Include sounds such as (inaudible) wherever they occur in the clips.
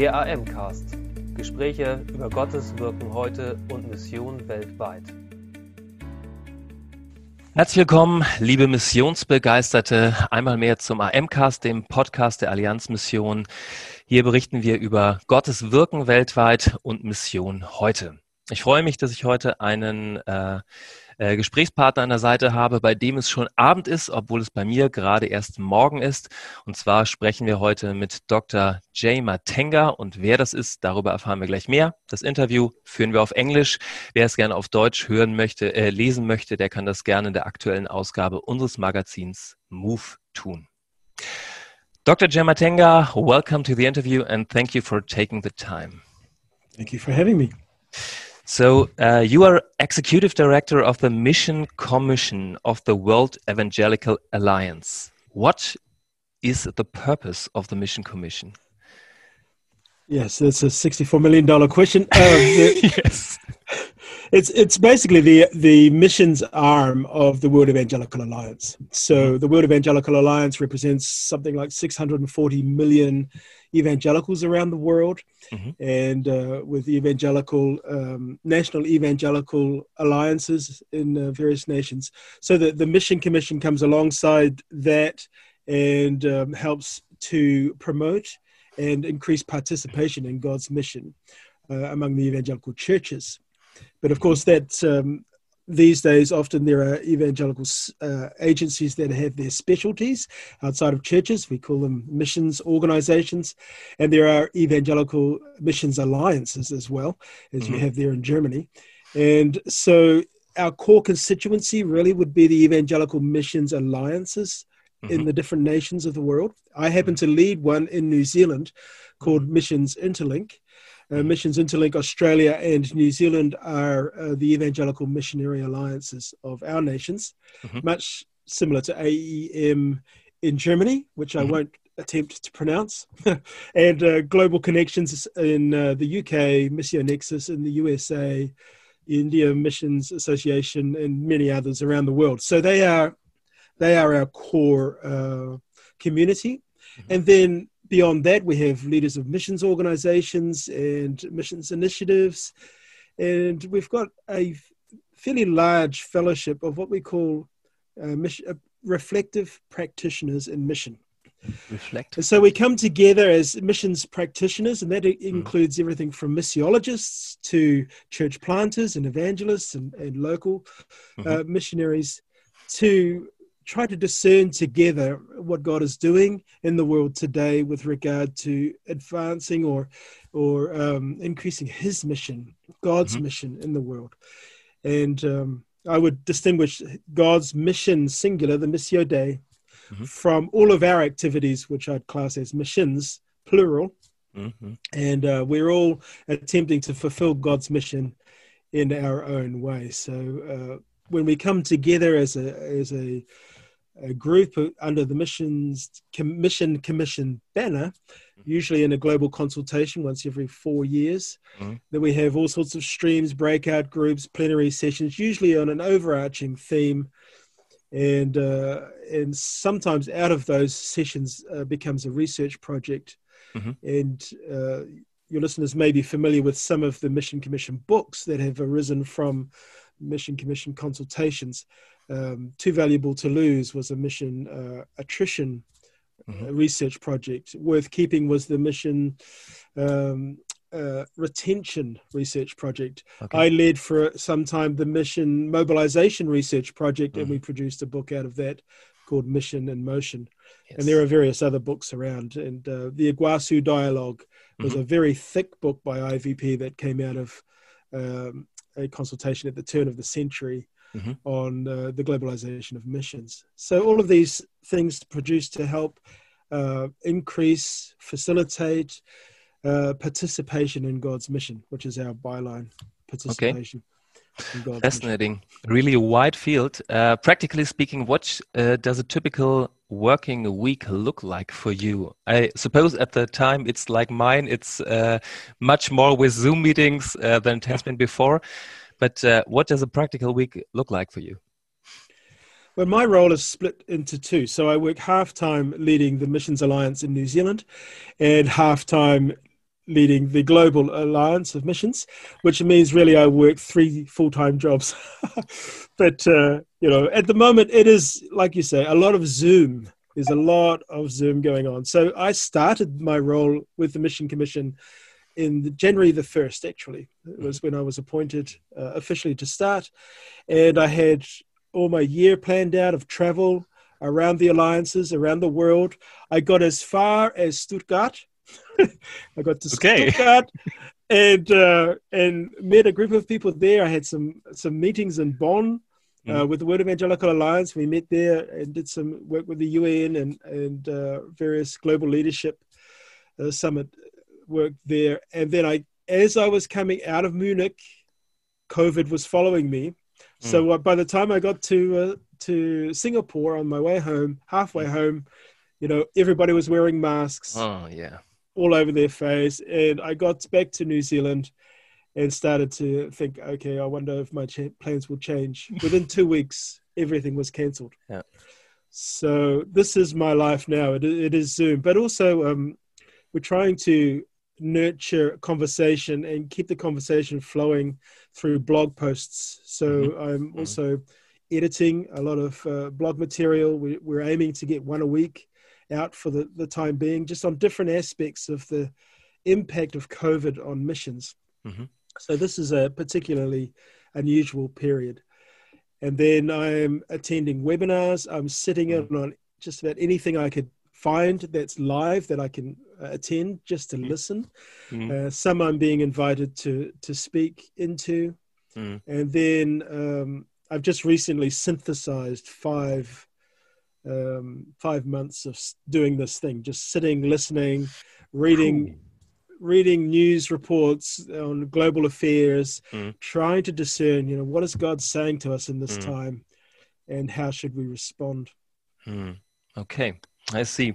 Der AM-Cast. Gespräche über Gottes Wirken heute und Mission weltweit. Herzlich willkommen, liebe Missionsbegeisterte, einmal mehr zum AM-Cast, dem Podcast der Allianzmission. Hier berichten wir über Gottes Wirken weltweit und Mission heute. Ich freue mich, dass ich heute einen äh, äh, Gesprächspartner an der Seite habe, bei dem es schon Abend ist, obwohl es bei mir gerade erst morgen ist. Und zwar sprechen wir heute mit Dr. Jay Matenga und wer das ist, darüber erfahren wir gleich mehr. Das Interview führen wir auf Englisch. Wer es gerne auf Deutsch hören möchte, äh, lesen möchte, der kann das gerne in der aktuellen Ausgabe unseres Magazins Move tun. Dr. Jay Matenga, welcome to the interview and thank you for taking the time. Thank you for having me. So, uh, you are executive director of the Mission Commission of the World Evangelical Alliance. What is the purpose of the Mission Commission? Yes, that's a sixty-four million dollar question. (laughs) Um, yes, (laughs) it's it's basically the the missions arm of the World Evangelical Alliance. So mm-hmm. the World Evangelical Alliance represents something like six hundred and forty million evangelicals around the world, mm-hmm. and uh, with evangelical um, national evangelical alliances in uh, various nations. So that the mission commission comes alongside that and um, helps to promote and increase participation in God's mission uh, among the evangelical churches. But of course, that um, these days, often there are evangelical uh, agencies that have their specialties outside of churches. We call them missions organizations. And there are evangelical missions alliances as well, as mm-hmm. you have there in Germany. And so our core constituency really would be the evangelical missions alliances mm-hmm. in the different nations of the world. I happen to lead one in New Zealand called mm-hmm. Missions Interlink. Uh, Missions Interlink Australia and New Zealand are uh, the evangelical missionary alliances of our nations, mm-hmm. much similar to AEM in Germany, which I mm-hmm. won't attempt to pronounce, (laughs) and uh, Global Connections in uh, the UK, Missio Nexus in the USA, India Missions Association, and many others around the world. So they are they are our core uh, community, mm-hmm. and then beyond that, we have leaders of missions organizations and missions initiatives. And we've got a fairly large fellowship of what we call uh, mission, uh, reflective practitioners in mission. Reflect. So we come together as missions practitioners, and that mm. includes everything from missiologists to church planters and evangelists and, and local mm-hmm. uh, missionaries to try to discern together what God is doing in the world today with regard to advancing or or um, increasing His mission, God's mm-hmm. mission in the world. And um, I would distinguish God's mission singular, the Missio Dei, mm-hmm. from all of our activities, which I'd class as missions plural. Mm-hmm. And uh, we're all attempting to fulfill God's mission in our own way. So uh, when we come together as a as a a group under the missions commission commission banner mm-hmm. usually in a global consultation once every four years mm-hmm. then we have all sorts of streams breakout groups plenary sessions usually on an overarching theme and uh, and sometimes out of those sessions uh, becomes a research project mm-hmm. and uh, your listeners may be familiar with some of the mission commission books that have arisen from mission commission consultations um, Too Valuable to Lose was a mission uh, attrition mm-hmm. Uh, research project. Worth Keeping was the mission um, uh, retention research project. Okay. I led for some time the mission mobilization research project, mm-hmm. and we mm-hmm. produced a book out of that called Mission in Motion. Yes. And there are various other books around. And uh, the Iguazu Dialogue was mm-hmm. a very thick book by IVP that came out of um, a consultation at the turn of the century mm-hmm. on uh, the globalization of missions. So all of these things produced to help uh, increase, facilitate uh, participation in God's mission, which is our byline participation. Okay. Fascinating. Mission. Really a wide field. Uh, practically speaking, what uh, does a typical working week look like for you? I suppose at the time it's like mine. It's uh, much more with Zoom meetings uh, than it has been before. But uh, what does a practical week look like for you? Well, my role is split into two. So I work half time leading the Missions Alliance in New Zealand and half time leading the Global Alliance of Missions, which means really I work three full time jobs. (laughs) but, uh, you know, at the moment, it is, like you say, a lot of Zoom. There's a lot of Zoom going on. So I started my role with the Mission Commission in the January the 1st, actually. It was when I was appointed uh, officially to start. And I had all my year planned out of travel around the alliances, around the world. I got as far as Stuttgart. (laughs) I got to okay. Stuttgart and uh, and met a group of people there. I had some some meetings in Bonn uh, mm. with the World Evangelical Alliance. We met there and did some work with the UN and and uh, various global leadership uh, summit work there. And then I, as I was coming out of Munich, COVID was following me. Mm. So uh, by the time I got to uh, to Singapore on my way home, halfway mm. home, you know, everybody was wearing masks. Oh yeah, all over their face. And I got back to New Zealand and started to think, okay, I wonder if my cha- plans will change. (laughs) Within two weeks, everything was cancelled. Yeah. So this is my life now. It, it is Zoom, but also um, we're trying to nurture conversation and keep the conversation flowing through blog posts. So mm-hmm. I'm mm-hmm. also mm-hmm. editing a lot of uh, blog material. We, we're aiming to get one a week out for the, the time being, just on different aspects of the impact of COVID on missions. Mm-hmm. So this is a particularly unusual period. And then I'm attending webinars. I'm sitting in mm. on just about anything I could find that's live that I can uh, attend just to mm. listen. Mm. Uh, some I'm being invited to to speak into, mm. and then um, I've just recently synthesized five um, five months of doing this thing, just sitting, listening, reading. Cool. Reading news reports on global affairs, mm. trying to discern, you know, what is God saying to us in this mm. time, and how should we respond? Mm. Okay, I see.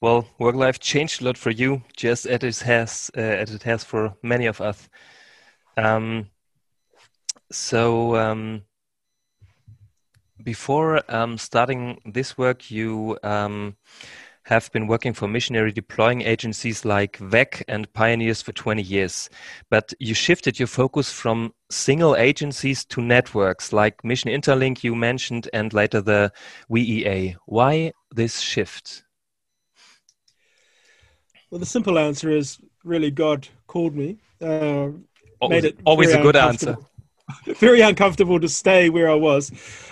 Well, work life changed a lot for you, just as it has uh, as it has for many of us. Um, so um, before um, starting this work, you um, have been working for missionary deploying agencies like VEC and Pioneers for 20 years. But you shifted your focus from single agencies to networks like Mission Interlink, you mentioned, and later the WEA. Why this shift? Well, the simple answer is really God called me. Uh, always, made it always a good answer. (laughs) very uncomfortable to stay where I was.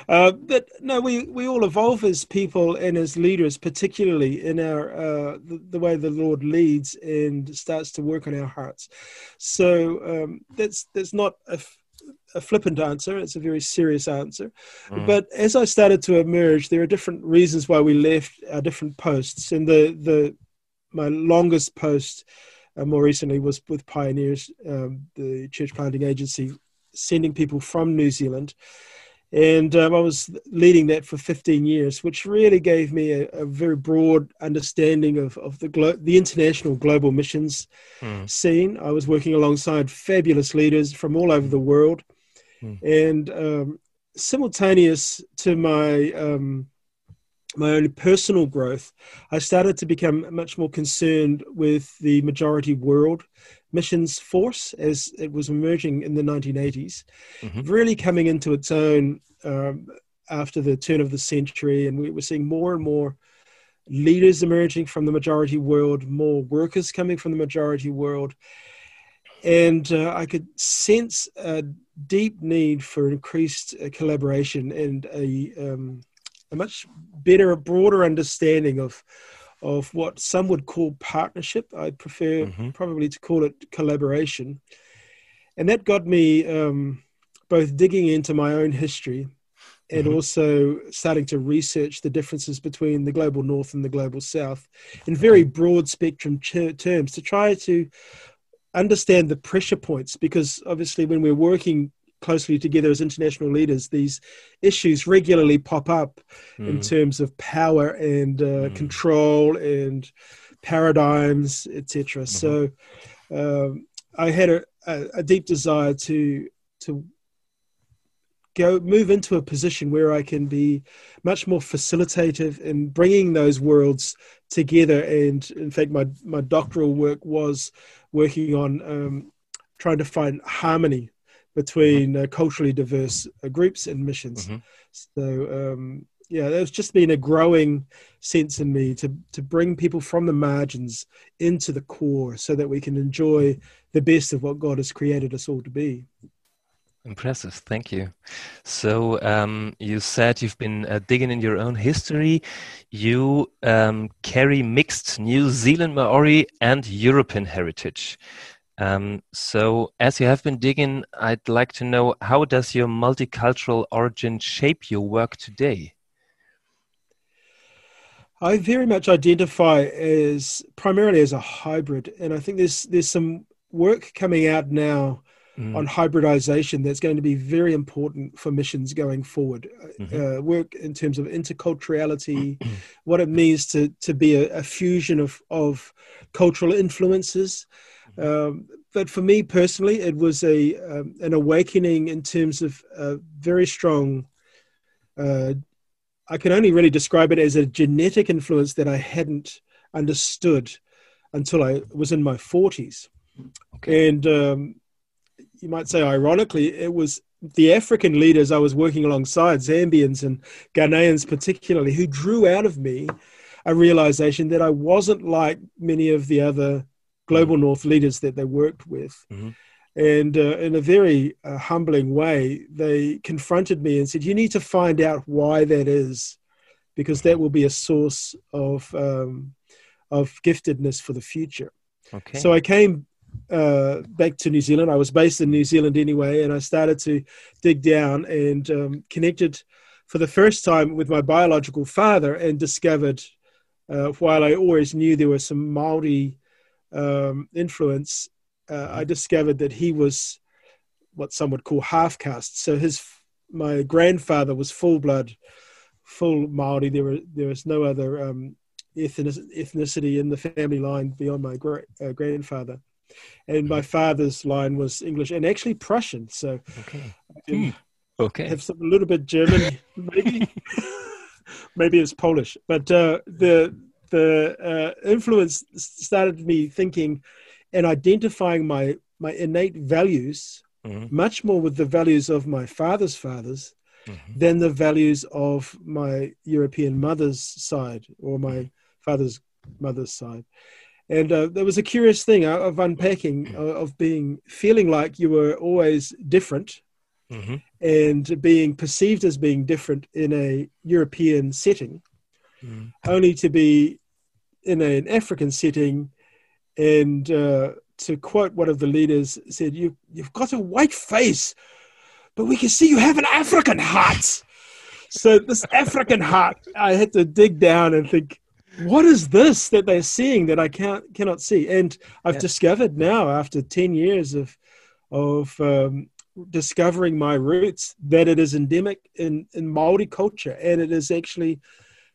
Uh, but no, we, we all evolve as people and as leaders, particularly in our uh, the, the, way the Lord leads and starts to work on our hearts. So um, that's that's not a, a, flippant answer; it's a very serious answer. Mm. But as I started to emerge, there are different reasons why we left our different posts. And the the my longest post. Uh, more recently was with Pioneers, um, the church planting agency sending people from New Zealand. And um, I was leading that for 15 years, which really gave me a, a very broad understanding of, of the, glo- the international global missions mm. scene. I was working alongside fabulous leaders from all over the world. Mm. And um, simultaneous to my um, my own personal growth, I started to become much more concerned with the majority world missions force as it was emerging in the 1980s, mm-hmm. really coming into its own um, after the turn of the century. And we were seeing more and more leaders emerging from the majority world, more workers coming from the majority world. And uh, I could sense a deep need for increased uh, collaboration and a, um, a much better, a broader understanding of of what some would call partnership. I prefer mm-hmm. probably to call it collaboration. And that got me um, both digging into my own history and mm-hmm. also starting to research the differences between the global north and the global south in very broad spectrum ch- terms to try to understand the pressure points because obviously when we're working closely together as international leaders, these issues regularly pop up mm. in terms of power and uh, mm. control and paradigms, etc. Mm-hmm. So um, I had a, a, a, deep desire to to go move into a position where I can be much more facilitative in bringing those worlds together. And in fact, my my doctoral work was working on um, trying to find harmony between mm-hmm. uh, culturally diverse uh, groups and missions. Mm-hmm. So um, yeah, there's just been a growing sense in me to to bring people from the margins into the core, so that we can enjoy the best of what God has created us all to be. Impressive, thank you. So um, you said you've been uh, digging in your own history. You um, carry mixed New Zealand Maori and European heritage. Um, so, as you have been digging, I'd like to know how does your multicultural origin shape your work today? I very much identify as primarily as a hybrid, and I think there's there's some work coming out now mm. on hybridization that's going to be very important for missions going forward. Mm-hmm. Uh, work in terms of interculturality, (clears throat) what it means to to be a, a fusion of of cultural influences. Um, but for me personally, it was a um, an awakening in terms of a very strong. Uh, I can only really describe it as a genetic influence that I hadn't understood until I was in my forties, okay. and um, you might say ironically, it was the African leaders I was working alongside, Zambians and Ghanaians particularly, who drew out of me a realization that I wasn't like many of the other global north leaders that they worked with. Mm-hmm. And uh, in a very uh, humbling way, they confronted me and said, You need to find out why that is, because that will be a source of, um, of giftedness for the future. Okay. So I came uh, back to New Zealand. I was based in New Zealand anyway, and I started to dig down and um, connected for the first time with my biological father and discovered, uh, while I always knew there was some Maori um, influence, uh, I discovered that he was what some would call half caste. So his my grandfather was full blood, full Maori. There were there was no other um, ethnicity in the family line beyond my gra- uh, grandfather, and my mm-hmm. father's line was English and actually Prussian. So okay, hmm. okay, have some a little bit German (laughs) maybe. maybe it's Polish, but uh, the the uh, influence started me thinking and identifying my my innate values mm-hmm. much more with the values of my father's fathers mm-hmm. than the values of my European mother's side or my father's mother's side. And uh, there was a curious thing of unpacking, uh, of being feeling like you were always different mm-hmm. and being perceived as being different in a European setting mm. only to be in an African setting. And uh, to quote one of the leaders, said, you, You've got a white face, but we can see you have an African heart. so, this African heart, I had to dig down and think, what is this that they're seeing that I can't cannot see? And I've yeah. discovered now, after ten years of of um, discovering my roots, that it is endemic in in Maori culture, and it is actually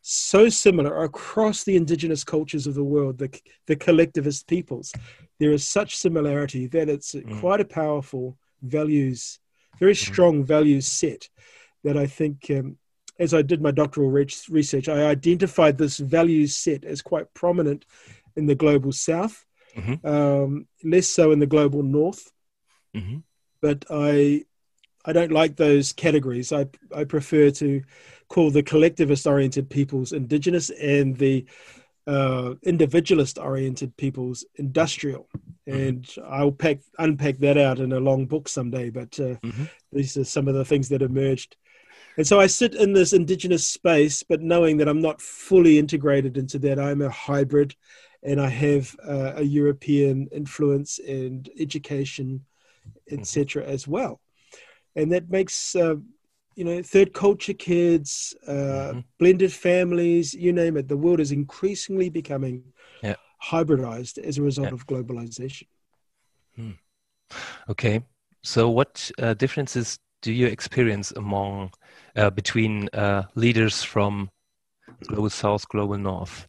so similar across the indigenous cultures of the world, the, the collectivist peoples. There is such similarity that it's mm. quite a powerful values, very mm. strong values set that I think, um, as I did my doctoral research, I identified this value set as quite prominent in the global south, mm-hmm. um, less so in the global north. Mm-hmm. But I, I don't like those categories. I, I prefer to call the collectivist oriented peoples indigenous and the uh, individualist oriented peoples industrial. Mm-hmm. And I'll pack, unpack that out in a long book someday, but uh, mm-hmm. these are some of the things that emerged. And so I sit in this indigenous space, but knowing that I'm not fully integrated into that, I'm a hybrid and I have uh, a European influence and education, etc., mm-hmm. as well. And that makes uh, you know, third culture kids, uh, mm-hmm. blended families, you name it. The world is increasingly becoming yeah. hybridized as a result yeah. of globalization. Hmm. Okay, so what uh, differences do you experience among uh, between uh, leaders from global south, global north?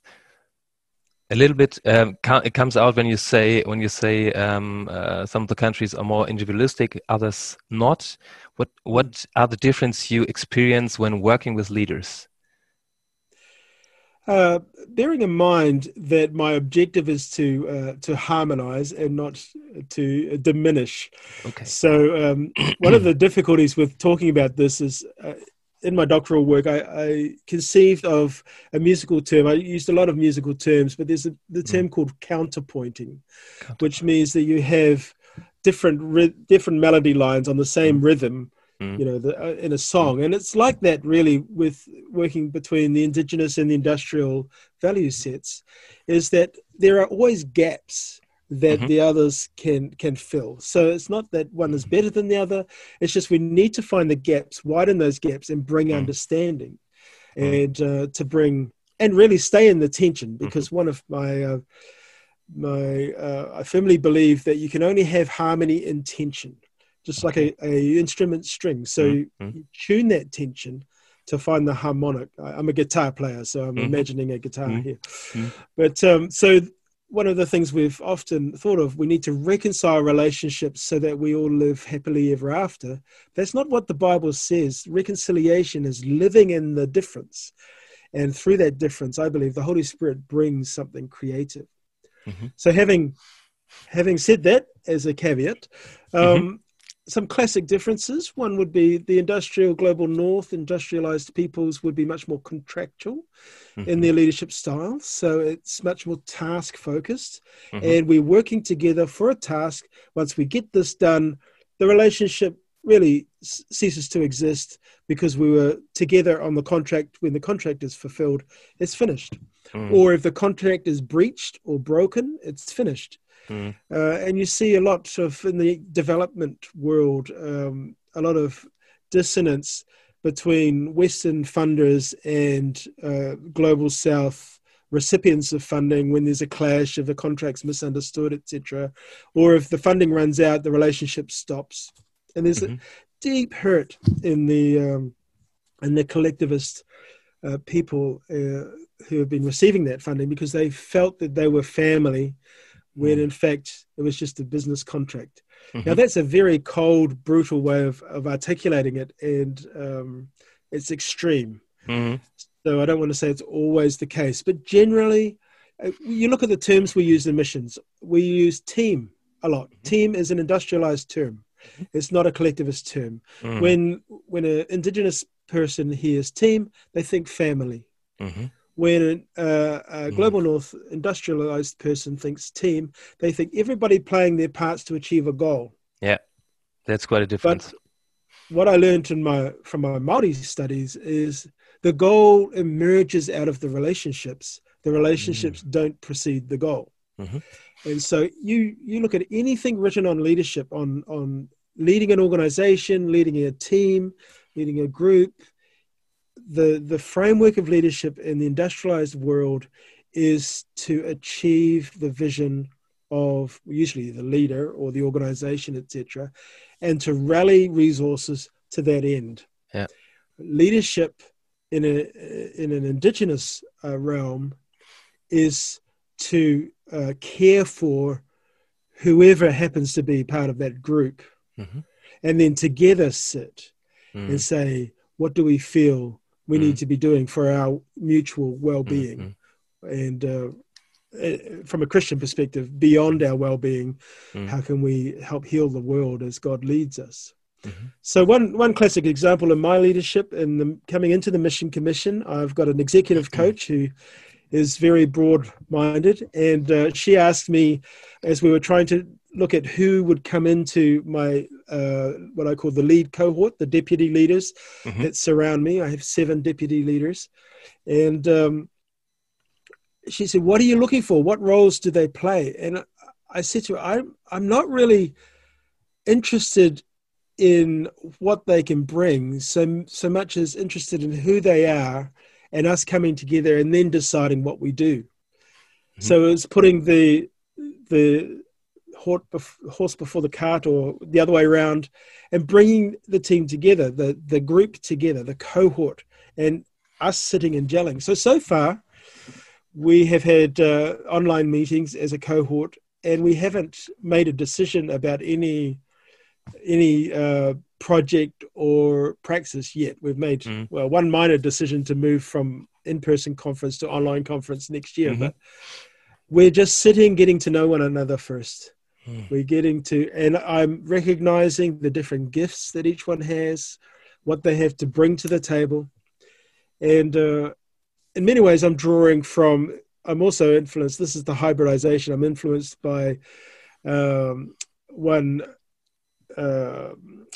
a little bit um, it comes out when you say when you say um, uh, some of the countries are more individualistic others not what what are the difference you experience when working with leaders uh, bearing in mind that my objective is to uh, to harmonize and not to diminish. Okay. So um, (clears throat) one of the difficulties with talking about this is. Uh, in my doctoral work, I, I, conceived of a musical term. I used a lot of musical terms, but there's a, the mm. term mm. called counterpointing, which means that you have different different melody lines on the same mm. rhythm, mm. you know, the, uh, in a song. Mm. And it's like that really with working between the indigenous and the industrial value sets, is that there are always gaps that mm-hmm. the others can can fill. So it's not that one is better than the other. It's just we need to find the gaps, widen those gaps, and bring mm. understanding, mm. and uh, to bring and really stay in the tension. Mm-hmm. Because mm-hmm. one of my uh, my uh, I firmly believe that you can only have harmony in tension just like a, a instrument string. So mm-hmm. you tune that tension to find the harmonic. I, am a guitar player, so I'm mm-hmm. imagining a guitar mm-hmm. here. Mm-hmm. But um, so one of the things we've often thought of, we need to reconcile relationships so that we all live happily ever after. That's not what the Bible says. Reconciliation is living in the difference. And through that difference, I believe the Holy Spirit brings something creative. Mm-hmm. So having having said that as a caveat, um, mm-hmm some classic differences. One would be the industrial global north, industrialized peoples would be much more contractual mm-hmm. in their leadership style. So it's much more task focused. Mm-hmm. And we're working together for a task. Once we get this done, the relationship really ceases to exist because we were together on the contract when the contract is fulfilled, it's finished. Mm. Or if the contract is breached or broken, it's finished. Mm. Uh, and you see a lot of in the development world, um, a lot of dissonance between Western funders and uh, global South recipients of funding when there's a clash, if a contract's misunderstood, etc., or if the funding runs out, the relationship stops, and there's mm-hmm. a deep hurt in the um, in the collectivist uh, people uh, who have been receiving that funding because they felt that they were family when mm. in fact it was just a business contract. Mm-hmm. Now that's a very cold, brutal way of, of articulating it, and um, it's extreme. Mm-hmm. So I don't want to say it's always the case, but generally, uh, you look at the terms we use in missions. We use team a lot. Mm-hmm. Team is an industrialized term. Mm-hmm. It's not a collectivist term. Mm. When when an indigenous person hears team, they think family. When a, a hmm. global north industrialized person thinks team, they think everybody playing their parts to achieve a goal. Yeah, that's quite a difference. But what I learned in my from my Maori studies is the goal emerges out of the relationships. The relationships mm. don't precede the goal. Mm-hmm. And so you you look at anything written on leadership, on on leading an organization, leading a team, leading a group, the the framework of leadership in the industrialized world is to achieve the vision of usually the leader or the organization etc and to rally resources to that end yeah. leadership in a in an indigenous uh, realm is to uh, care for whoever happens to be part of that group mm-hmm. and then together sit mm. and say what do we feel we mm. need to be doing for our mutual well-being mm-hmm. and uh, eh, from a christian perspective beyond our well-being mm. how can we help heal the world as god leads us mm-hmm. so one one classic example of my leadership in the, coming into the mission commission i've got an executive mm-hmm. coach who is very broad-minded and uh, she asked me as we were trying to look at who would come into my uh, what I call the lead cohort, the deputy leaders mm-hmm. that surround me. I have seven deputy leaders, and um, she said, "What are you looking for? What roles do they play?" And I said to her, "I'm I'm not really interested in what they can bring so so much as interested in who they are and us coming together and then deciding what we do." Mm-hmm. So it's putting the the horse before the cart or the other way around and bringing the team together the the group together the cohort and us sitting and gelling so so far we have had uh, online meetings as a cohort, and we haven't made a decision about any any uh, project or praxis yet. We've made mm. well one minor decision to move from in-person conference to online conference next year, mm-hmm. but we're just sitting, getting to know one another first. Mm. We're getting to, and I'm recognizing the different gifts that each one has, what they have to bring to the table, and uh, in many ways, I'm drawing from. I'm also influenced. This is the hybridization. I'm influenced by um, one uh,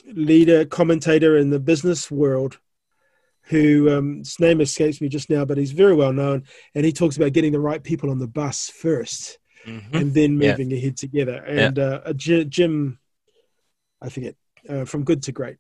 leader, commentator in the business world, who um, his name escapes me just now, but he's very well known, and he talks about getting the right people on the bus 1st mm-hmm. and then moving yeah. ahead together. And yeah. uh, Jim, I forget, uh, from good to great.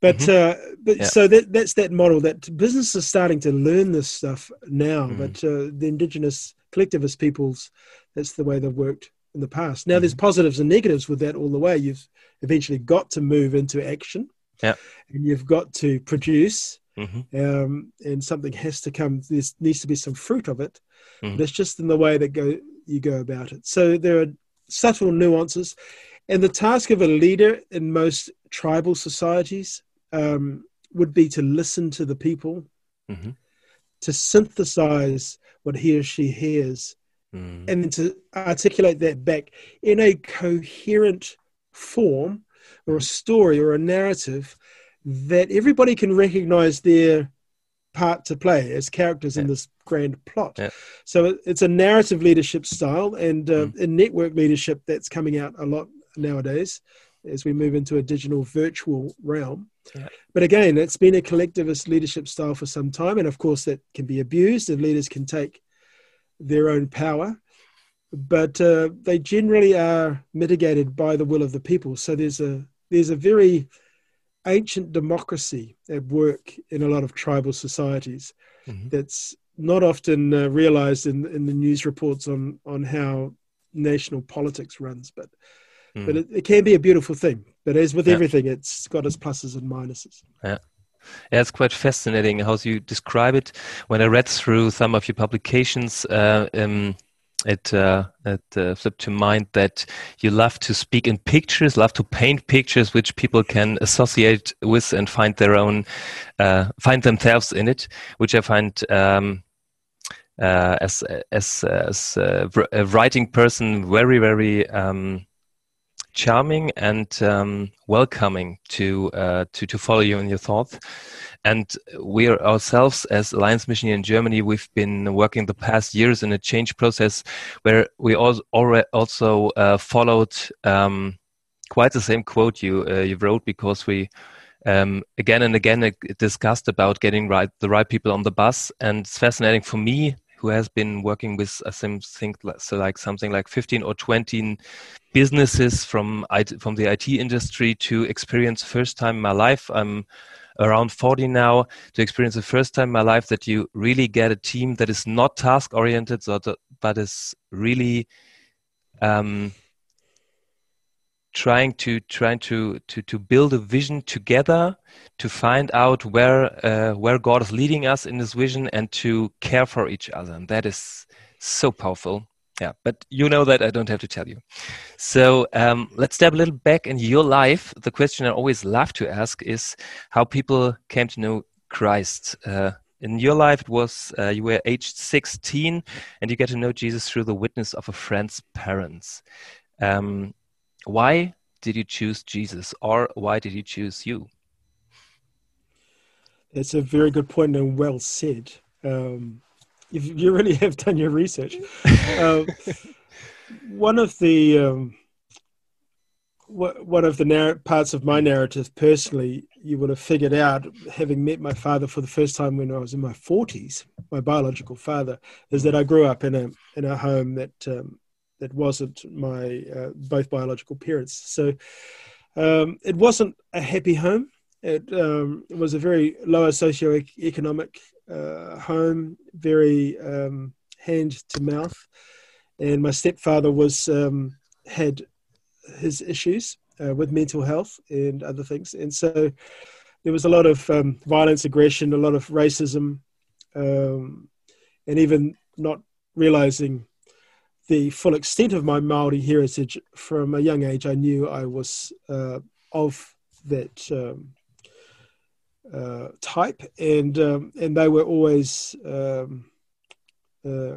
But mm-hmm. uh, but yeah. so that that's that model that business is starting to learn this stuff now. Mm. But uh, the indigenous collectivist peoples, that's the way they've worked in the past. Now mm-hmm. there's positives and negatives with that all the way. You've eventually got to move into action. Yeah. And you've got to produce. Mm-hmm. Um, and something has to come. There needs to be some fruit of it. Mm. But it's just in the way that go you go about it. So there are subtle nuances, and the task of a leader in most tribal societies um, would be to listen to the people, mm-hmm. to synthesize what he or she hears, mm. and then to articulate that back in a coherent form or a story or a narrative that everybody can recognize their part to play as characters yeah. in this grand plot. Yeah. So it's a narrative leadership style and uh, mm. in network leadership that's coming out a lot nowadays as we move into a digital virtual realm. Yeah. But again, it's been a collectivist leadership style for some time. And of course, that can be abused and leaders can take their own power. But uh, they generally are mitigated by the will of the people. So there's a there's a very ancient democracy at work in a lot of tribal societies mm-hmm. that's not often uh, realized in, in the news reports on, on how national politics runs. But Mm. But it, it, can be a beautiful thing. But as with yeah. everything, it's got its pluses and minuses. Yeah. Yeah, it's quite fascinating how you describe it. When I read through some of your publications, uh, um, it uh, it uh, flipped to mind that you love to speak in pictures, love to paint pictures which people can associate with and find their own, uh, find themselves in it, which I find um, uh, as as as a writing person very very um, charming and um, welcoming to, uh, to to follow you in your thoughts. And we ourselves, as Alliance Mission in Germany, we've been working the past years in a change process where we also uh, followed um, quite the same quote you uh, you wrote because we um, again and again discussed about getting right the right people on the bus. And it's fascinating for me who has been working with I think so like something like 15 or 20 businesses from from the IT industry to experience first time in my life. I'm around 40 now to experience the first time in my life that you really get a team that is not task oriented, but is really um, trying to trying to to to build a vision together to find out where uh, where God is leading us in this vision and to care for each other. And that is so powerful yeah but you know that I don't have to tell you so um, let's step a little back in your life the question I always love to ask is how people came to know Christ uh, in your life it was uh, you were aged 16 and you get to know Jesus through the witness of a friend's parents um, why did you choose Jesus or why did he choose you? that's a very good point and well said. Um, you really (laughs) have done your research. uh, (laughs) one of the um, one of the narr- parts of my narrative personally, you would have figured out, having met my father for the first time when I was in my forties, my biological father, is that I grew up in a in a home that um, that wasn't my uh, both biological parents. So um, it wasn't a happy home. It, um, was a very lower socioeconomic uh, home, very um, hand to mouth, and my stepfather was um, had his issues uh, with mental health and other things, and so there was a lot of um, violence, aggression, a lot of racism, um, and even not realizing the full extent of my Maori heritage from a young age, I knew I was uh, of that um, uh, type, and um, and they were always um, uh,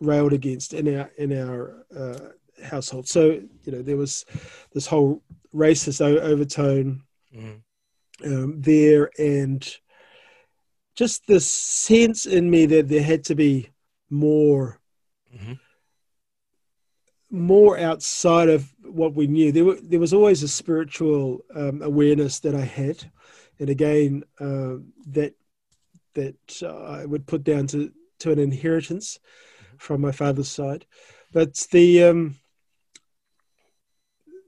railed against in our in our uh, household. So you know there was this whole racist overtone mm. there, and just this sense in me that there had to be more. Mm-hmm more outside of what we knew. There, were, there was always a spiritual um, awareness that I had, and again, uh, that that uh, I would put down to to an inheritance mm-hmm. from my father's side. But the um,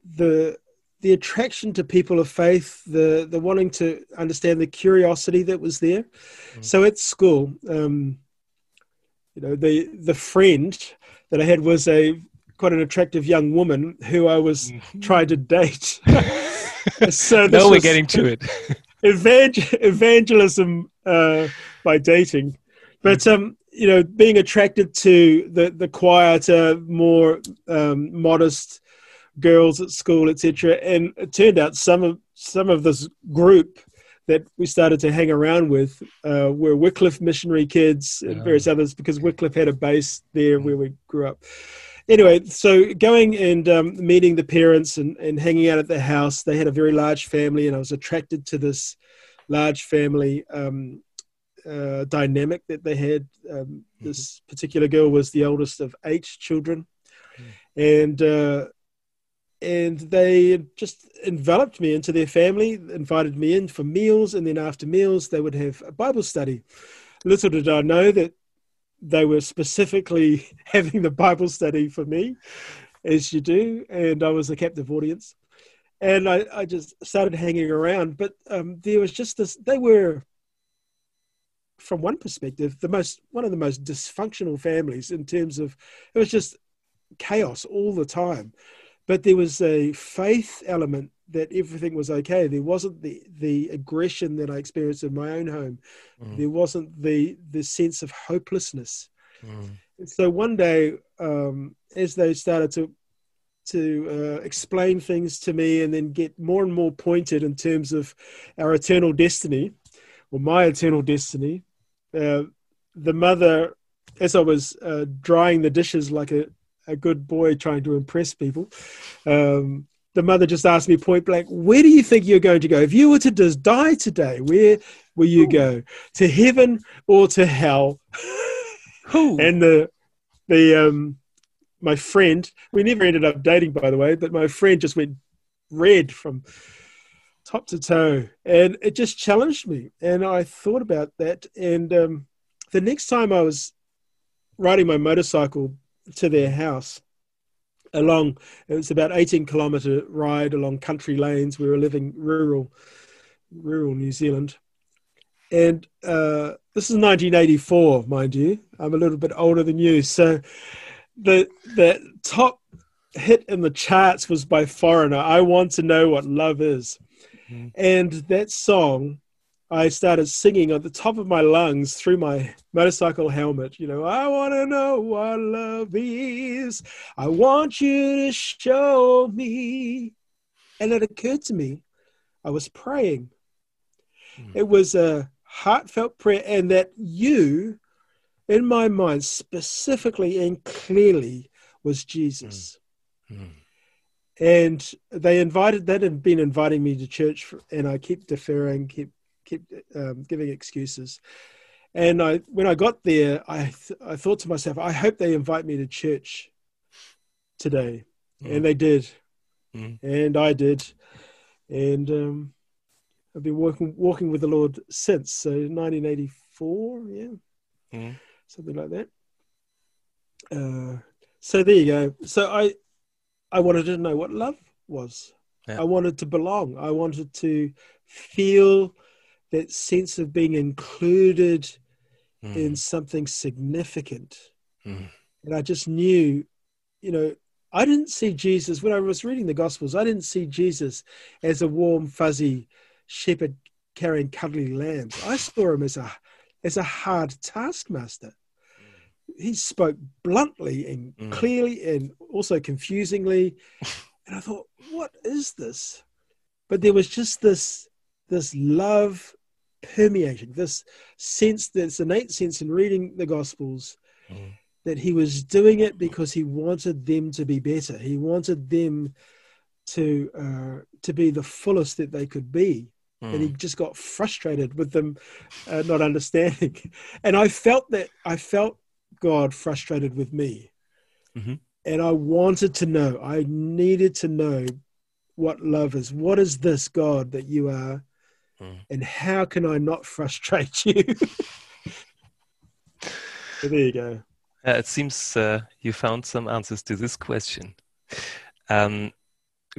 the the attraction to people of faith, the the wanting to understand the curiosity that was there. Mm-hmm. So at school, um, you know, the the friend that I had was a quite an attractive young woman who I was mm-hmm. trying to date. (laughs) (laughs) so now we're getting to it. (laughs) evangel- evangelism uh, by dating, but um, you know, being attracted to the the quieter, more um, modest girls at school, etc. And it turned out some of some of this group that we started to hang around with uh, were Wycliffe missionary kids and various others because Wycliffe had a base there where we grew up anyway, so going and um, meeting the parents and, and hanging out at the house, they had a very large family, and I was attracted to this large family um, uh, dynamic that they had. Um, mm-hmm. This particular girl was the eldest of eight children, mm. and uh, and they just enveloped me into their family, invited me in for meals, and then after meals they would have a Bible study. Little did I know that they were specifically (laughs) having the Bible study for me, as you do, and I was a captive audience. And I, I just started hanging around, but um, there was just this. They were, from one perspective, the most one of the most dysfunctional families in terms of it was just chaos all the time. But there was a faith element that everything was okay. There wasn't the the aggression that I experienced in my own home. Mm. There wasn't the the sense of hopelessness. Mm. So one day, um, as they started to to uh, explain things to me and then get more and more pointed in terms of our eternal destiny, or my eternal destiny, uh, the mother, as I was uh, drying the dishes like a a good boy trying to impress people. Um, the mother just asked me point blank, "Where do you think you're going to go if you were to just die today? Where will you go? To heaven or to hell?" (laughs) and the the um my friend, we never ended up dating, by the way, but my friend just went red from top to toe, and it just challenged me. And I thought about that, and um, the next time I was riding my motorcycle to their house along it was about 18 kilometer ride along country lanes. We were living rural rural new zealand. And uh, this is 1984 mind you. I'm a little bit older than you. So the the top hit in the charts was by foreigner i want to know what love is. Mm-hmm. and that song I started singing at the top of my lungs through my motorcycle helmet. You know, I want to know what love is. I want you to show me. And it occurred to me, I was praying. Mm. It was a heartfelt prayer, and that you, in my mind, specifically and clearly, was Jesus. Mm. Mm. And they invited, that had been inviting me to church, for, and I kept deferring, kept keep um, giving excuses. And I, when I got there, I, th- I thought to myself, I hope they invite me to church today. Mm. And they did. Mm. And I did. And um, I've been working, walking with the Lord since. So 1984, yeah. Mm. Something like that. Uh, so there you go. So I, I wanted to know what love was. Yeah. I wanted to belong. I wanted to feel that sense of being included mm. in something significant. Mm. And I just knew, you know, I didn't see Jesus when I was reading the Gospels. I didn't see Jesus as a warm, fuzzy shepherd carrying cuddly lambs. I saw him as a as a hard taskmaster he spoke bluntly and mm. clearly and also confusingly. (laughs) and I thought, what is this? But there was just this this love permeating, this sense, this innate sense in reading the Gospels mm. that he was doing it because he wanted them to be better. He wanted them to uh, to be the fullest that they could be. Mm. And he just got frustrated with them uh, not understanding. (laughs) And I felt that I felt God frustrated with me. Mm-hmm. And I wanted to know, I needed to know what love is. What is this God that you are? Mm. And how can I not frustrate (laughs) you? so there you go. Uh, it seems uh, you found some answers to this question. Um,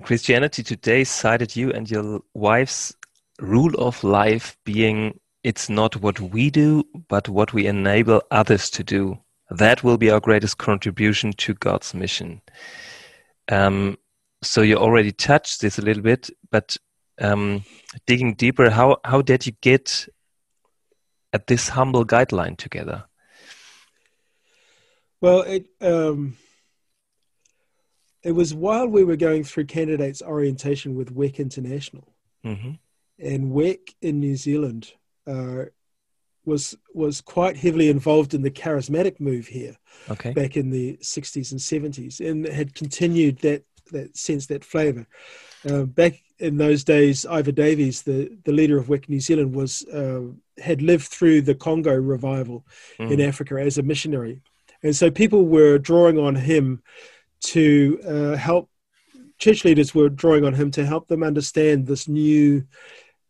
Christianity Today cited you and your wife's rule of life being it's not what we do, but what we enable others to do. That will be our greatest contribution to God's mission. Um, so you already touched this a little bit, but um, digging deeper, how how did you get at this humble guideline together? Well, it um, it was while we were going through candidates orientation with WEC International, mm-hmm. and WEC in New Zealand uh, was was quite heavily involved in the charismatic move here, okay. back in the '60s and '70s, and had continued that that sense, that flavour. Uh, back in those days, Ivor Davies, the, the leader of WEC New Zealand, was uh, had lived through the Congo revival mm. in Africa as a missionary, and so people were drawing on him to uh, help church leaders were drawing on him to help them understand this new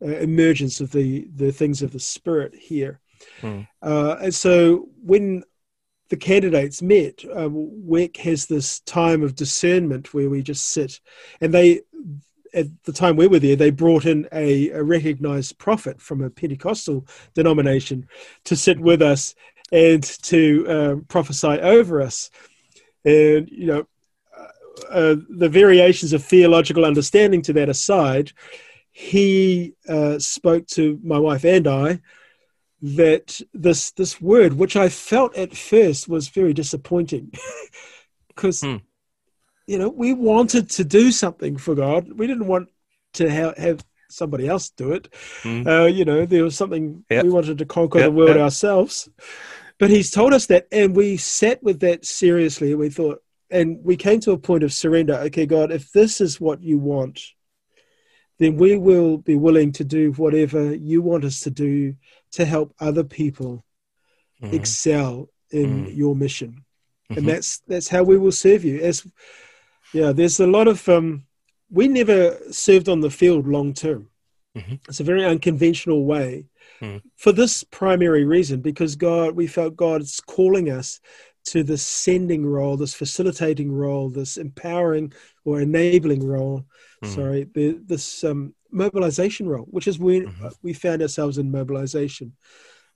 uh, emergence of the the things of the spirit here. Uh, and so when the candidates met, uh, WEC has this time of discernment where we just sit, and they at the time we were there, they brought in a, a recognized prophet from a Pentecostal denomination to sit with us and to uh, prophesy over us. And you know, uh, the variations of theological understanding to that aside, he uh, spoke to my wife and I that this this word, which I felt at first was very disappointing, (laughs) because hmm. You know we wanted to do something for God. We didn't want to ha- have somebody else do it. Hmm. Uh, you know, there was something yep. we wanted to conquer yep. the world yep. ourselves. But he's told us that, and we sat with that seriously. We thought, and we came to a point of surrender. Okay, God, if this is what you want, then we will be willing to do whatever you want us to do to help other people mm-hmm. excel in mm-hmm. your mission. Mm-hmm. And that's that's how we will serve you. As yeah, there's a lot of um, we never served on the field long term. Mm-hmm. It's a very unconventional way mm. for this primary reason because God, we felt God's calling us to this sending role, this facilitating role, this empowering or enabling role. Mm. Sorry, the, this um, mobilization role, which is when mm-hmm. we found ourselves in mobilization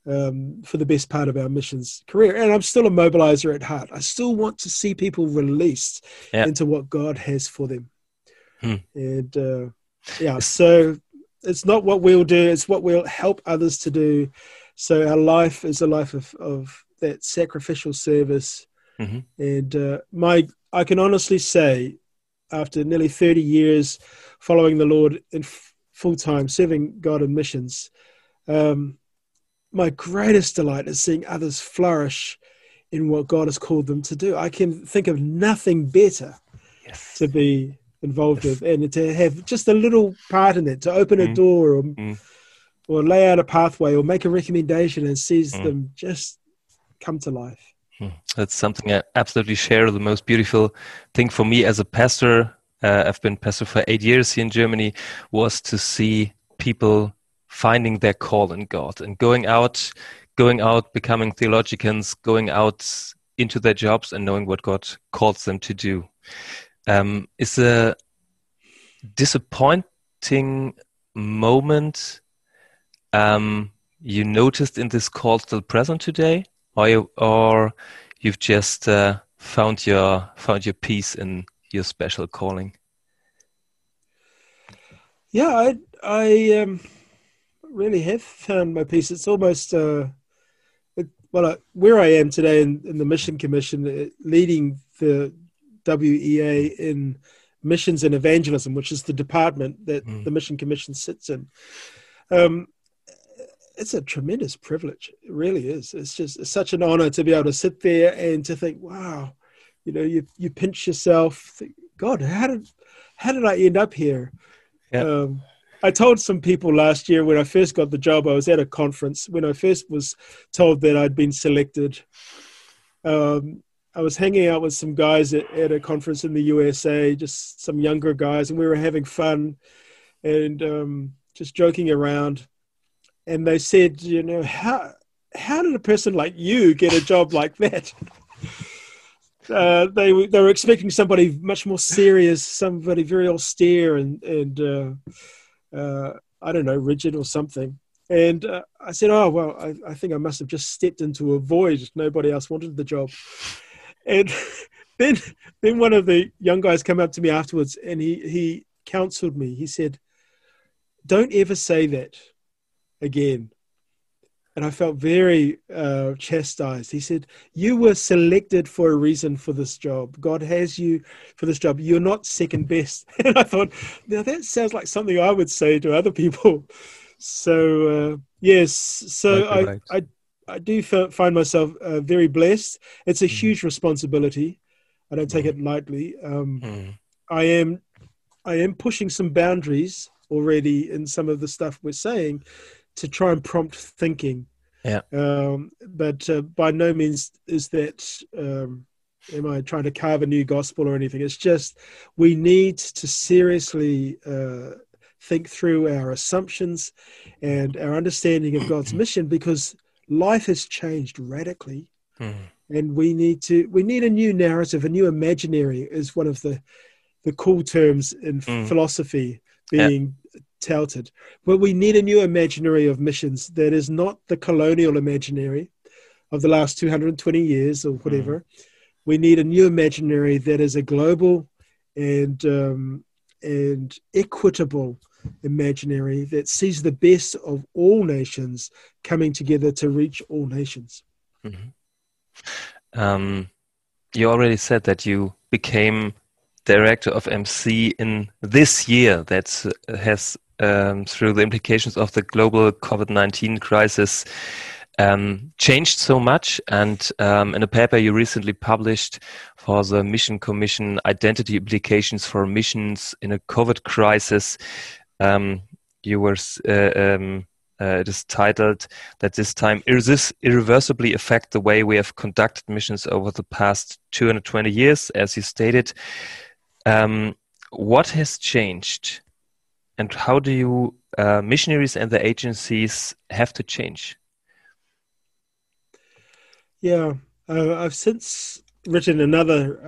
um, for the best part of our missions career. And I'm still a mobilizer at heart. I still want to see people released yep. into what God has for them. Mm. And uh, yeah, so it's not what we'll do; it's what we'll help others to do. So our life is a life of, of that sacrificial service. Mm-hmm. And uh, my, I can honestly say, after nearly 30 years following the Lord in f- full time, serving God in missions, um, my greatest delight is seeing others flourish in what God has called them to do. I can think of nothing better yes. to be involved yes. with and to have just a little part in it, to open mm. a door or, mm. or lay out a pathway or make a recommendation and sees mm. them just come to life. Hmm. That's something I absolutely share. The most beautiful thing for me as a pastor, uh, I've been pastor for eight years here in Germany, was to see people finding their call in God and going out, going out, becoming theologians, going out into their jobs and knowing what God calls them to do. Um, is a disappointing moment um, you noticed in this call still present today? or you, or you've just uh, found your found your peace in your special calling. Yeah, I I um, really have found my peace. It's almost uh, it, well, uh, where I am today in, in the Mission Commission, uh, leading the WEA in missions and evangelism, which is the department that mm. the Mission Commission sits in. Um, it's a tremendous privilege. It really is. It's just it's such an honor to be able to sit there and to think, wow, you know, you you pinch yourself. Think, God, how did how did I end up here? Yeah. Um, I told some people last year when I first got the job, I was at a conference when I first was told that I'd been selected. Um, I was hanging out with some guys at, at, a conference in the USA, just some younger guys, and we were having fun and um, just joking around. And they said, you know, how how did a person like you get a job like that? (laughs) uh, they they were expecting somebody much more serious, somebody very austere and and uh, uh, I don't know, rigid or something. And uh, I said, "Oh well, I, I, think I must have just stepped into a void. Nobody else wanted the job." And (laughs) then then one of the young guys came up to me afterwards, and he he counseled me. He said, "Don't ever say that again." And I felt very uh, chastised. He said, You were selected for a reason for this job. God has you for this job. You're not second best. (laughs) And I thought, Now that sounds like something I would say to other people. (laughs) So, uh, yes, so I, I, I, do find myself uh, very blessed. It's a mm. huge responsibility. I don't take mm. it lightly. Um, mm. I am I am pushing some boundaries already in some of the stuff we're saying to try and prompt thinking. Yeah. Um, but uh, by no means is that um, am I trying to carve a new gospel or anything. It's just we need to seriously uh, think through our assumptions and our understanding of God's (clears throat) mission because life has changed radically. Mm. And we need to we need a new narrative, a new imaginary is one of the the cool terms in mm. philosophy being touted. But we need a new imaginary of missions that is not the colonial imaginary of the last 220 years or whatever. Mm. We need a new imaginary that is a global and um, and equitable imaginary that sees the best of all nations coming together to reach all nations. Mm-hmm. Um, you already said that you became director of MC in this year that has um, through the implications of the global COVID 19 crisis um, changed so much. And um, in a paper you recently published for the Mission Commission Identity Implications for Missions in a COVID Crisis, um, you were. Uh, um, uh, it is titled that this time irres- irreversibly affect the way we have conducted missions over the past 220 years, as you stated. Um, what has changed and how do you uh, missionaries and the agencies have to change? Yeah, uh, I've since written another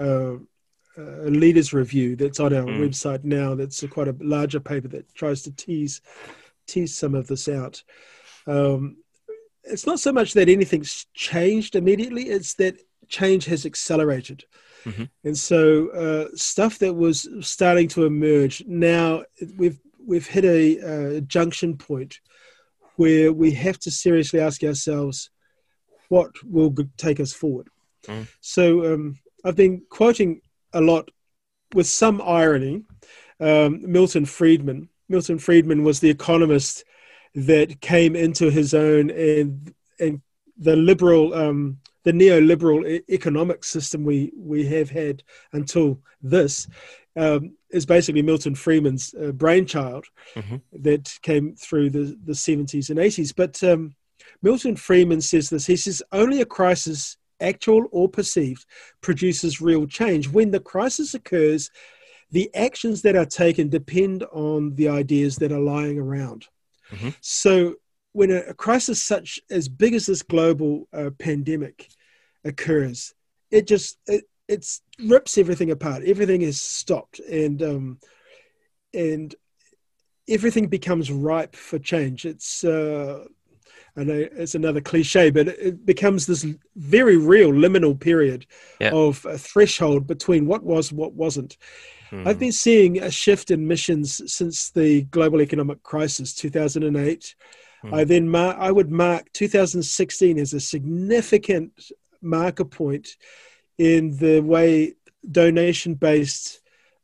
uh, leaders review that's on our mm. website now. That's a, quite a larger paper that tries to tease tease some of this out. Um, it's not so much that anything's changed immediately; it's that change has accelerated. Mm-hmm. And so, uh, stuff that was starting to emerge now, we've we've hit a, a junction point where we have to seriously ask ourselves what will take us forward. Mm. So um, I've been quoting a lot with some irony um, Milton Friedman. Milton Friedman was the economist that came into his own and and the liberal um, the neoliberal economic system we we have had until this um, is basically Milton Friedman's uh, brainchild mm-hmm. that came through the, the 70s and 80s. But um, Milton Friedman says this he says, only a crisis, actual or perceived, produces real change. When the crisis occurs, the actions that are taken depend on the ideas that are lying around. Mm-hmm. So when a, a, crisis such as big as this global uh, pandemic occurs, it just it, it's rips everything apart. Everything is stopped, and um, and everything becomes ripe for change. It's uh, I know it's another cliche, but it becomes this very real liminal period yeah. of a threshold between what was, what wasn't. Hmm. I've been seeing a shift in missions since the global economic crisis, 2008. Mm. I then mar- I would mark 2016 as a significant marker point in the way donation-based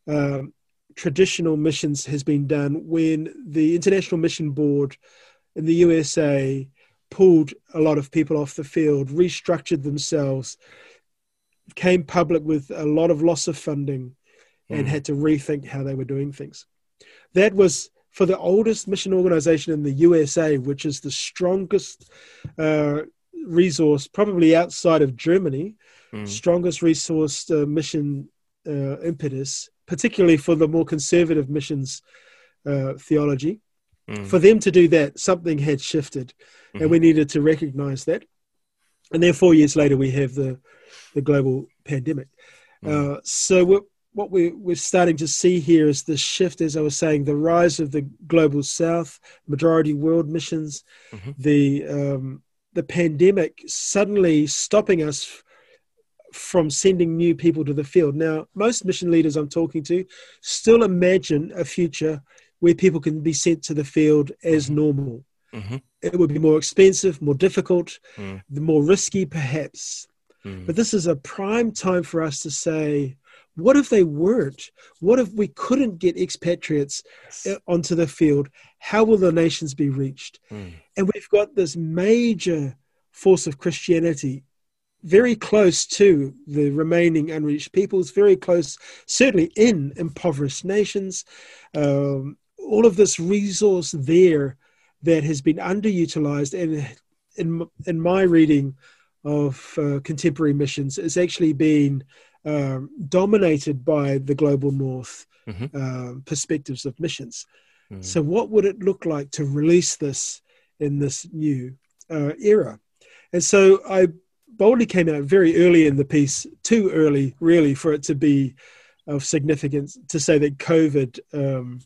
um, traditional missions has been done when the International Mission Board in the USA pulled a lot of people off the field, restructured themselves, came public with a lot of loss of funding, and mm. had to rethink how they were doing things. That was for the oldest mission organization in the USA, which is the strongest uh, resource, probably outside of Germany, mm. strongest resource uh, mission uh, impetus, particularly for the more conservative missions uh, theology. Mm. For them to do that, something had shifted, mm. and we needed to recognize that. And then four years later, we have the the global pandemic. Mm. Uh, so what we, we're starting to see here is the shift, as I was saying, the rise of the global south, majority world missions, mm-hmm. the um, the pandemic suddenly stopping us from sending new people to the field. Now, most mission leaders I'm talking to still imagine a future where people can be sent to the field as mm-hmm. normal. Mm-hmm. It would be more expensive, more difficult, mm. more risky, perhaps. Mm. But this is a prime time for us to say, what if they weren't? What if we couldn't get expatriates yes. Uh, onto the field? How will the nations be reached? Mm. And we've got this major force of Christianity very close to the remaining unreached peoples, very close, certainly in impoverished nations. Um, all of this resource there that has been underutilized, and in in my reading of uh, contemporary missions, is actually been um, dominated by the global north mm-hmm. uh, perspectives of missions. Mm-hmm. So, what would it look like to release this in this new uh, era? And so, I boldly came out very early in the piece, too early, really, for it to be of significance to say that COVID um,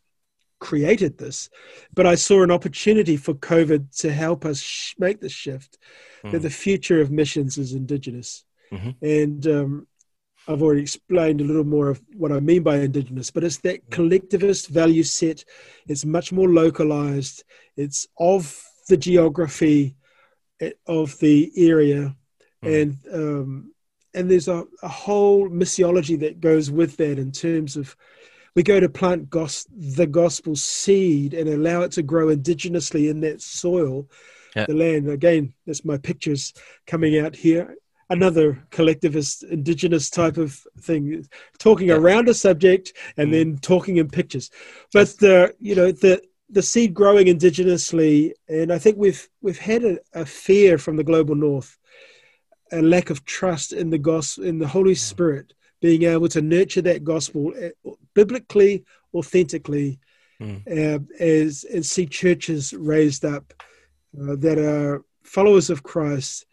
created this. But I saw an opportunity for COVID to help us sh- make the shift mm. that the future of missions is indigenous. Mm-hmm. And um, I've already explained a little more of what I mean by indigenous, but it's that collectivist value set. It's much more localized. It's of the geography eh, of the area, mm. and um, and there's a, a, whole missiology that goes with that in terms of we go to plant gos- the gospel seed and allow it to grow indigenously in that soil, yeah. the land. Again, that's my pictures coming out here another collectivist indigenous type of thing talking yeah. around a subject and mm. then talking in pictures but the you know the the seed growing indigenously and i think we've we've had a, a fear from the global north a lack of trust in the gospel in the holy spirit being able to nurture that gospel eh, biblically authentically mm. uh, as and see churches raised up uh, that are followers of christ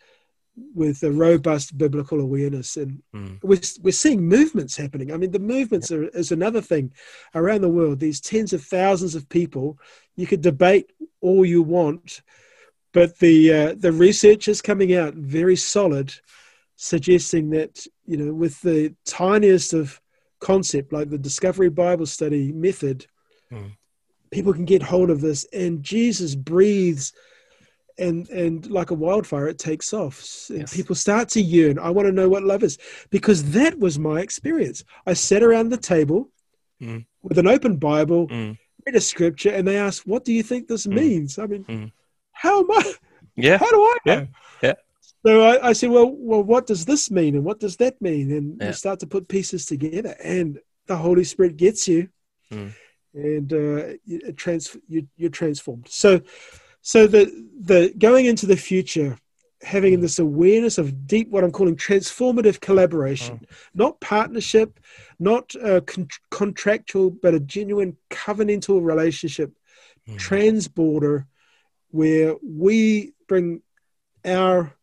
with a robust biblical awareness. And mm. we're, we're seeing movements happening. I mean the movements are, is another thing around the world. These tens of thousands of people you could debate all you want but the uh, the research is coming out very solid suggesting that you know with the tiniest of concept like the discovery bible study method mm. people can get hold of this and jesus breathes and and like a wildfire it takes off and yes. people start to yearn i want to know what love is because that was my experience i sat around the table mm. with an open bible mm. read a scripture and they asked what do you think this mm. means i mean mm. How am i yeah how do i know yeah, yeah. so I, I, said well well what does this mean and what does that mean and yeah. you start to put pieces together and the holy spirit gets you mm. and uh, it trans- you, you're transformed so so the the going into the future having mm. this awareness of deep what i'm calling transformative collaboration mm. not partnership not con- contractual but a genuine covenantal relationship mm. transborder where we bring our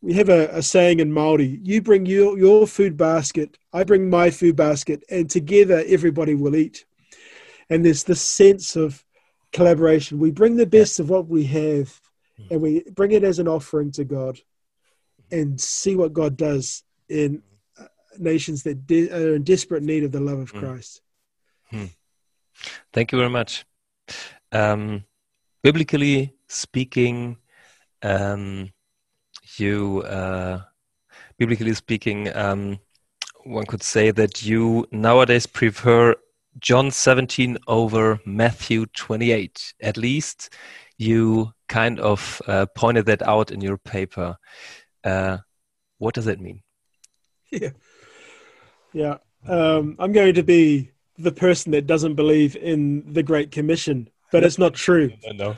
we have a, a, saying in Maori: "You bring your your food basket, I bring my food basket, and together everybody will eat." And there's this sense of collaboration. We bring the best of what we have hmm. and we bring it as an offering to God and see what God does in uh, nations that de- are in desperate need of the love of hmm. Christ. Hmm. Thank you very much. Um, biblically speaking, um, you uh, biblically speaking, um, one could say that you nowadays prefer John 17 over Matthew 28. At least you kind of uh, pointed that out in your paper. Uh, what does that mean? (laughs) Yeah, yeah. Um, I'm going to be the person that doesn't believe in the Great Commission, but it's not true. (laughs) No,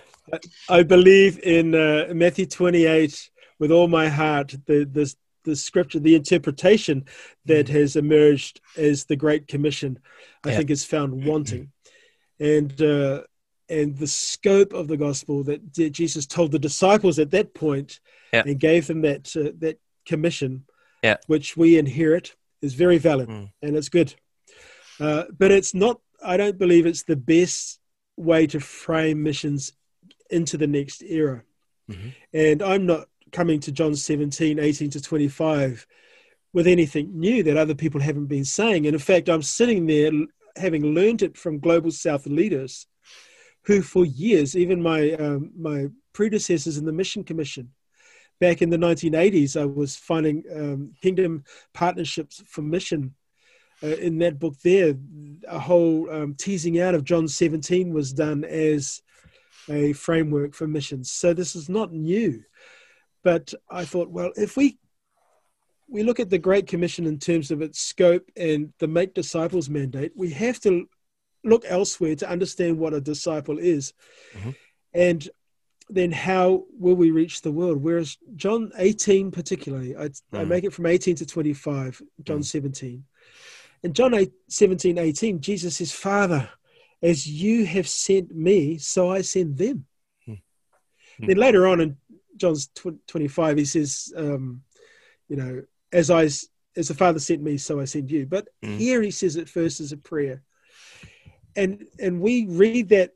I believe in uh, Matthew 28 with all my heart. The, the the scripture, the interpretation that mm. has emerged as the Great Commission, I yeah. think is found wanting, and uh, and the scope of the gospel that Jesus told the disciples at that point yeah. and gave them that uh, that commission, yeah. which we inherit, is very valid mm. and it's good. Uh, but it's not. I don't believe it's the best way to frame missions into the next era. Mm-hmm. And I'm not coming to John 17, 18 to 25 with anything new that other people haven't been saying. And in fact, I'm sitting there having learned it from Global South leaders who, for years, even my, um, my predecessors in the Mission Commission, back in the 1980s, I was finding um, kingdom partnerships for mission. Uh, in that book, there, a whole um, teasing out of John 17 was done as a framework for missions. So this is not new. But I thought, well, if we we look at the Great Commission in terms of its scope and the make disciples mandate, we have to look elsewhere to understand what a disciple is. Mm-hmm. And then how will we reach the world? Whereas John 18, particularly, I, mm. I make it from 18 to 25, John mm. 17. In John 8, 17, 18, Jesus says, Father, as you have sent me, so I send them. Mm. Then later on in John's tw- 25, he says, um, you know, as I, as the Father sent me, so I send you. But mm. here he says it first as a prayer. And, and we read that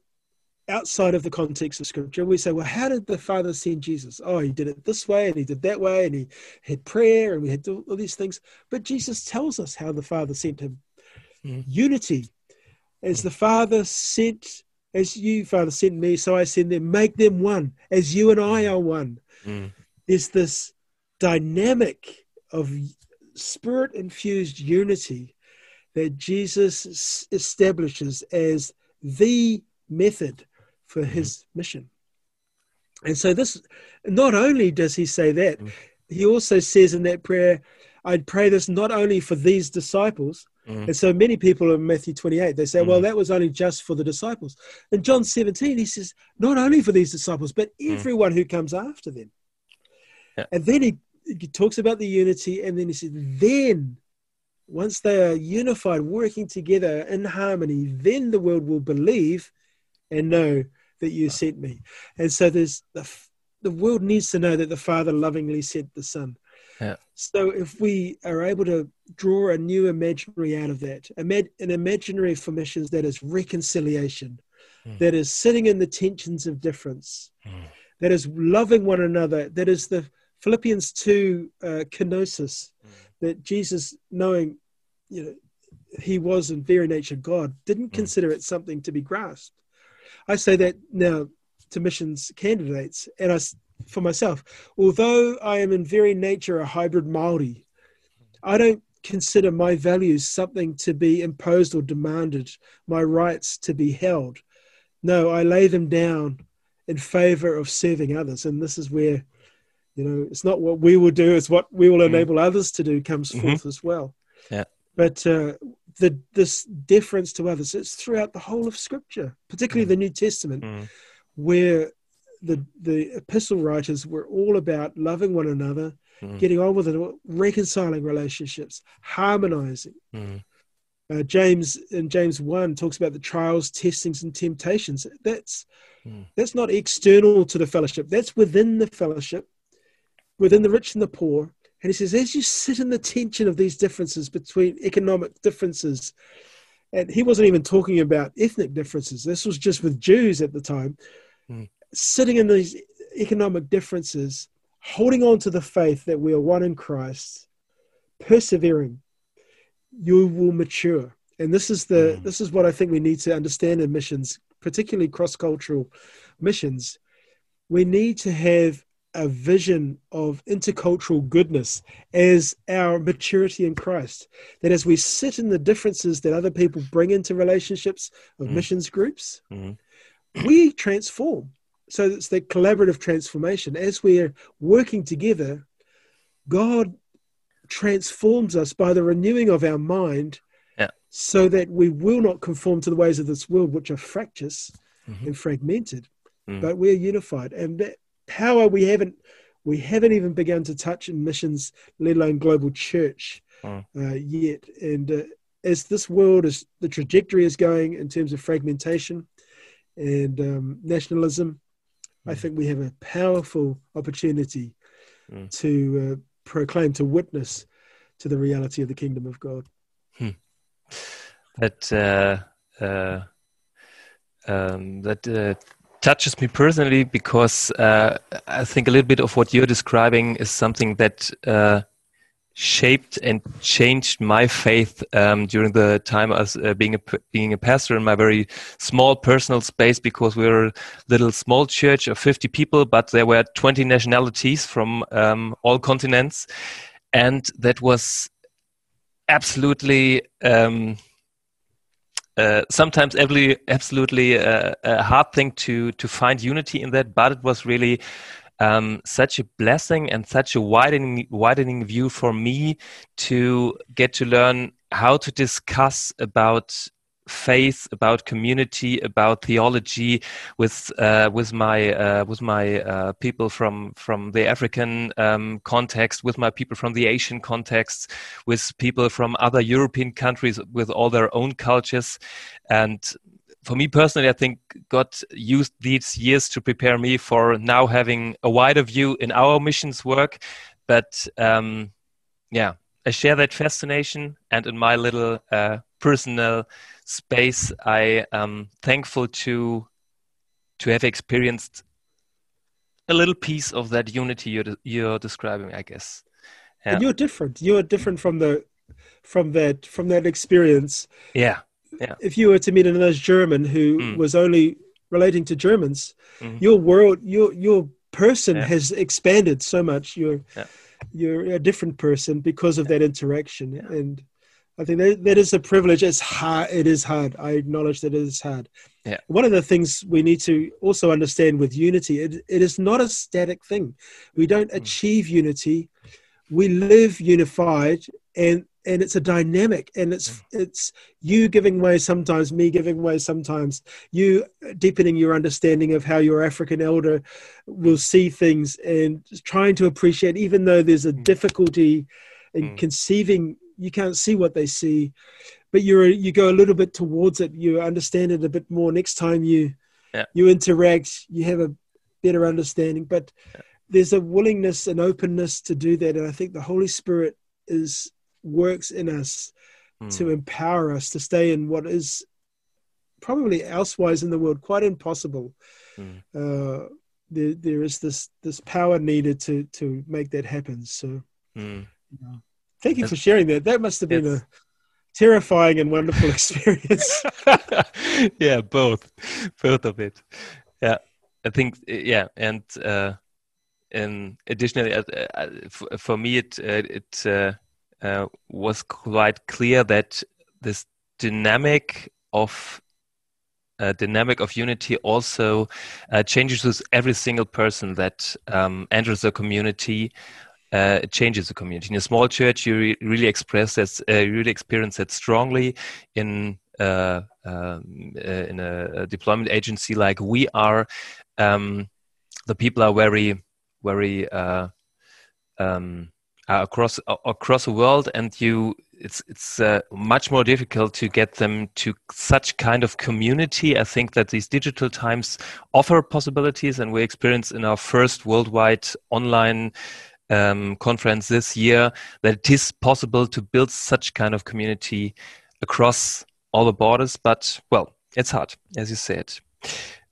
outside of the context of scripture. We say, well, how did the Father send Jesus? Oh, he did it this way and he did that way and he had prayer and we had all these things. But Jesus tells us how the Father sent him. Mm. Unity. As the Father sent as you, Father, sent me, so I send them. Make them one, as you and I are one. Mm. There's this dynamic of spirit infused unity that Jesus establishes as the method for mm. his mission. And so, this not only does he say that, mm. he also says in that prayer, I'd pray this not only for these disciples, Mm. And so many people in Matthew 28, they say, mm. well, that was only just for the disciples. In John 17, he says, not only for these disciples, but mm. everyone mm. who comes after them. Yeah. And then he, he talks about the unity, and then he says, then once they are unified, working together in harmony, then the world will believe and know that you sent me. And so there's the, the world needs to know that the Father lovingly sent the Son. Yeah. So if we are able to draw a new imaginary out of that, an imaginary for missions that is reconciliation, mm. that is sitting in the tensions of difference, mm. that is loving one another, that is the Philippians 2 uh, kenosis, mm. that Jesus, knowing you know, he was in very nature God, didn't hmm. consider it something to be grasped. I say that now to missions candidates, and I for myself. Although I am in very nature a hybrid Maori, I don't consider my values something to be imposed or demanded, my rights to be held. No, I lay them down in favor of serving others. And this is where, you know, it's not what we will do, it's what we will mm-hmm. enable mm. others to do comes mm-hmm. forth as well. Yeah. But uh, the this deference to others, it's throughout the whole of Scripture, particularly mm. the New Testament, mm. where the the epistle writers were all about loving one another, mm. getting on with it, reconciling relationships, harmonizing. Mm. Uh, James in James one talks about the trials, testings, and temptations. That's mm. that's not external to the fellowship. That's within the fellowship, within the rich and the poor. And he says, as you sit in the tension of these differences between economic differences, and he wasn't even talking about ethnic differences. This was just with Jews at the time. Mm sitting in these economic differences, holding on to the faith that we are one in Christ, persevering, you will mature. And this is the mm. this is what I think we need to understand in missions, particularly cross cultural missions, we need to have a vision of intercultural goodness as our maturity in Christ. That as we sit in the differences that other people bring into relationships of mm. missions groups, mm. we transform. So it's the collaborative transformation. As we are working together, God transforms us by the renewing of our mind yeah. so that we will not conform to the ways of this world, which are fractious mm-hmm. and fragmented, mm. but we're unified. And that power we haven't we haven't even begun to touch in missions, let alone global church mm. uh, yet. And uh, as this world is the trajectory is going in terms of fragmentation and um, nationalism, mm. I think we have a powerful opportunity mm. to uh, proclaim, to witness to the reality of the kingdom of God. Hmm. That uh, uh, um, that uh, touches me personally because uh, I think a little bit of what you're describing is something that uh, shaped and changed my faith um, during the time as uh, being a being a pastor in my very small personal space because we were a little small church of 50 people but there were 20 nationalities from um, all continents. And that was absolutely um, uh, sometimes absolutely, uh, a hard thing to to find unity in that but it was really um, such a blessing and such a widening widening view for me to get to learn how to discuss about faith, about community, about theology with uh, with my uh, with my uh, people from from the African um, context, with my people from the Asian context, with people from other European countries with all their own cultures, and for me personally, I think God used these years to prepare me for now having a wider view in our missions work. But um, yeah, I share that fascination, and in my little uh, personal space, I am thankful to to have experienced a little piece of that unity you're you're describing. I guess. Yeah. And you're different. You're different from the from that from that experience. Yeah yeah. if you were to meet another German who mm. was only relating to Germans, mm. your world, your your person yeah. has expanded so much. You're yeah. you're a different person because of that interaction, and I think that, that is a privilege. It's hard. It is hard. I acknowledge that it is hard. Yeah. One of the things we need to also understand with unity, it, it is not a static thing. We don't mm. achieve unity. We live unified, and and it's a dynamic and it's mm. it's you giving way sometimes me giving way sometimes you deepening your understanding of how your african elder will see things and trying to appreciate even though there's a mm. difficulty in mm. conceiving you can't see what they see but you're you go a little bit towards it you understand it a bit more next time you yeah. you interact you have a better understanding but yeah. there's a willingness and openness to do that and i think the holy spirit is works in us mm. to empower us to stay in what is probably elsewise in the world quite impossible. Mm. Uh, there, there is this this power needed to to make that happen. So, mm. you know, thank you for sharing that. That must have been a terrifying and wonderful (laughs) experience. (laughs) yeah, both, both of it. Yeah, I think yeah, and uh, and additionally, uh, uh, for me, it uh, it uh, uh, was quite clear that this dynamic of uh, dynamic of unity also uh, changes with every single person that um, enters the community. Uh, it changes the community. In a small church, you re really express that, uh, really experience that strongly. In uh, um, in a, deployment agency like we are, um, the people are very, very um, uh, across uh, across the world, and you it's it's uh, much more difficult to get them to such kind of community. I think that these digital times offer possibilities, and we experienced in our first worldwide online um, conference this year that it is possible to build such kind of community across all the borders. But well, it's hard, as you said.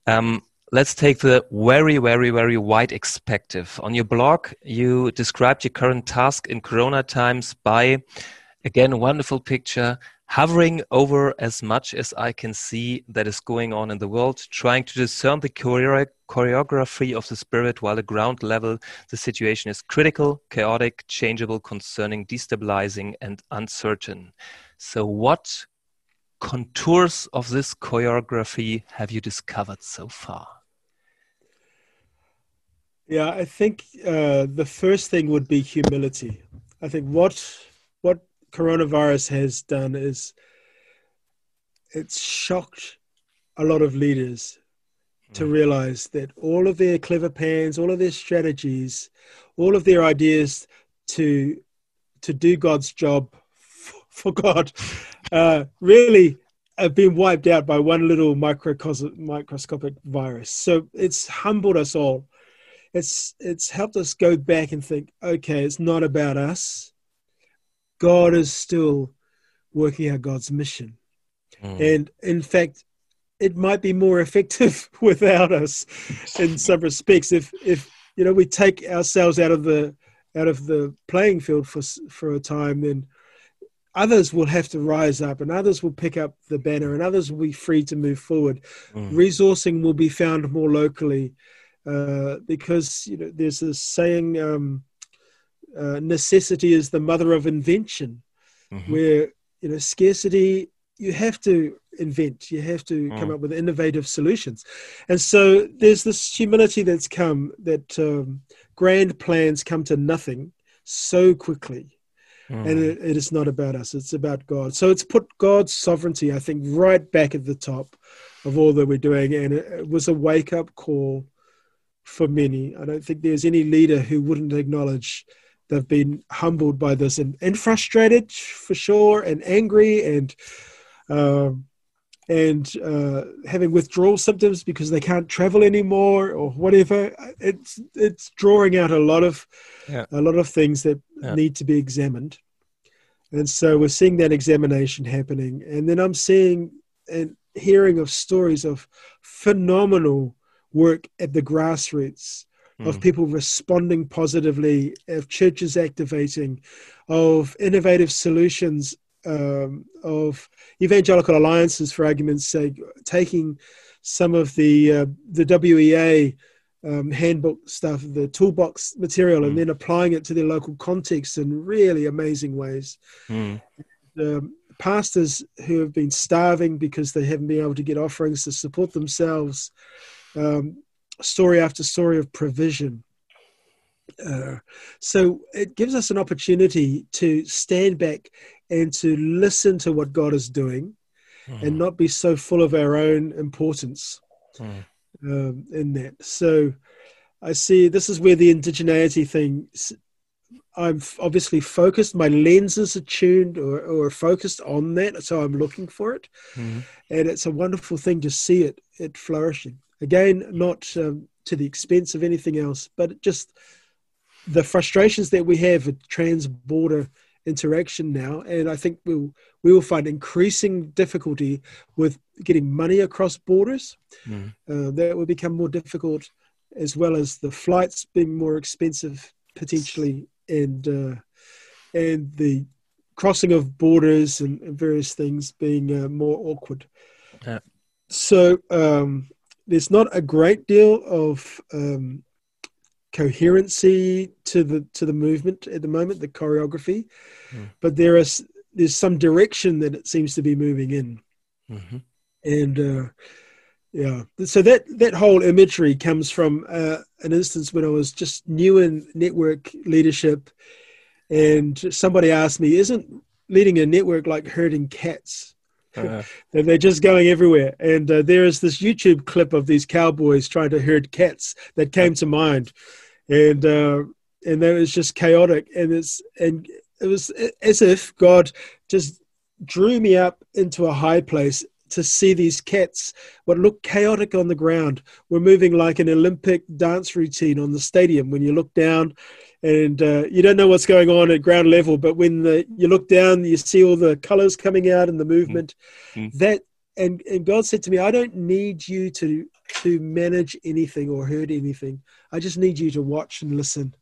Um, let's take the very, very, very wide perspective. On your blog, you described your current task in Corona times by Again, a wonderful picture, hovering over as much as I can see that is going on in the world, trying to discern the chore choreography of the spirit while at ground level the situation is critical, chaotic, changeable, concerning, destabilizing, and uncertain. So, what contours of this choreography have you discovered so far? Yeah, I think uh, the first thing would be humility. I think what what coronavirus has done is it's shocked a lot of leaders to hmm. realize that all of their clever plans, all of their strategies, all of their ideas to to do God's job (laughs) for God, uh, really have been wiped out by one little microscopic virus. So it's humbled us all it's it's helped us go back and think, okay, it's not about us. God is still working out God's mission. Mm. And in fact, it might be more effective (laughs) without us in some respects. If if you know we take ourselves out of the out of the playing field for for a time, then others will have to rise up and others will pick up the banner and others will be free to move forward. Mm. Resourcing will be found more locally uh, because you know there's a saying um, uh, necessity is the mother of invention mm-hmm. where you know scarcity you have to invent you have to mm. come up with innovative solutions and so there's this humility that's come that um, grand plans come to nothing so quickly mm. and it, it is not about us it's about god so it's put god's sovereignty i think right back at the top of all that we're doing and it, it was a wake-up call for many. I don't think there's any leader who wouldn't acknowledge they've been humbled by this and, and frustrated for sure, and angry and um, and uh, having withdrawal symptoms because they can't travel anymore or whatever. It's it's drawing out a lot of yeah. a lot of things that yeah. need to be examined. And so we're seeing that examination happening. And then I'm seeing and hearing of stories of phenomenal work at the grassroots. Of hmm. people responding positively, of churches activating, of innovative solutions, um, of evangelical alliances, for argument's sake, taking some of the uh, the WEA um, handbook stuff, the toolbox material, mm. and hmm. then applying it to their local context in really amazing ways. Mm. Um, pastors who have been starving because they haven't been able to get offerings to support themselves um, story after story of provision. Uh, so it gives us an opportunity to stand back and to listen to what God is doing mm. and not be so full of our own importance mm. um, in that. So I see this is where the indigeneity thing. I'm obviously focused. My lenses are tuned or, or focused on that, so I'm looking for it, mm. and it's a wonderful thing to see it it flourishing. Again, not um, to the expense of anything else, but just the frustrations that we have with trans-border interaction now, and I think we'll we will find increasing difficulty with getting money across borders. Mm. Uh, that will become more difficult, as well as the flights being more expensive potentially, and uh, and the crossing of borders and, and various things being uh, more awkward. Yeah. So um, there's not a great deal of um, coherency to the to the movement at the moment, the choreography, mm. but there is there's some direction that it seems to be moving in, mm-hmm. and uh, yeah, so that that whole imagery comes from uh, an instance when I was just new in network leadership, and somebody asked me, "Isn't leading a network like herding cats?" (laughs) Uh, they're just going everywhere. And uh, there is this YouTube clip of these cowboys trying to herd cats that came to mind, and uh, and that was just chaotic. And it's and it was as if God just drew me up into a high place to see these cats, what looked chaotic on the ground, were moving like an Olympic dance routine on the stadium. When you look down, and uh, you don't know what's going on at ground level but when the, you look down you see all the colors coming out and the movement mm-hmm. that and and god said to me i don't need you to to manage anything or hurt anything i just need you to watch and listen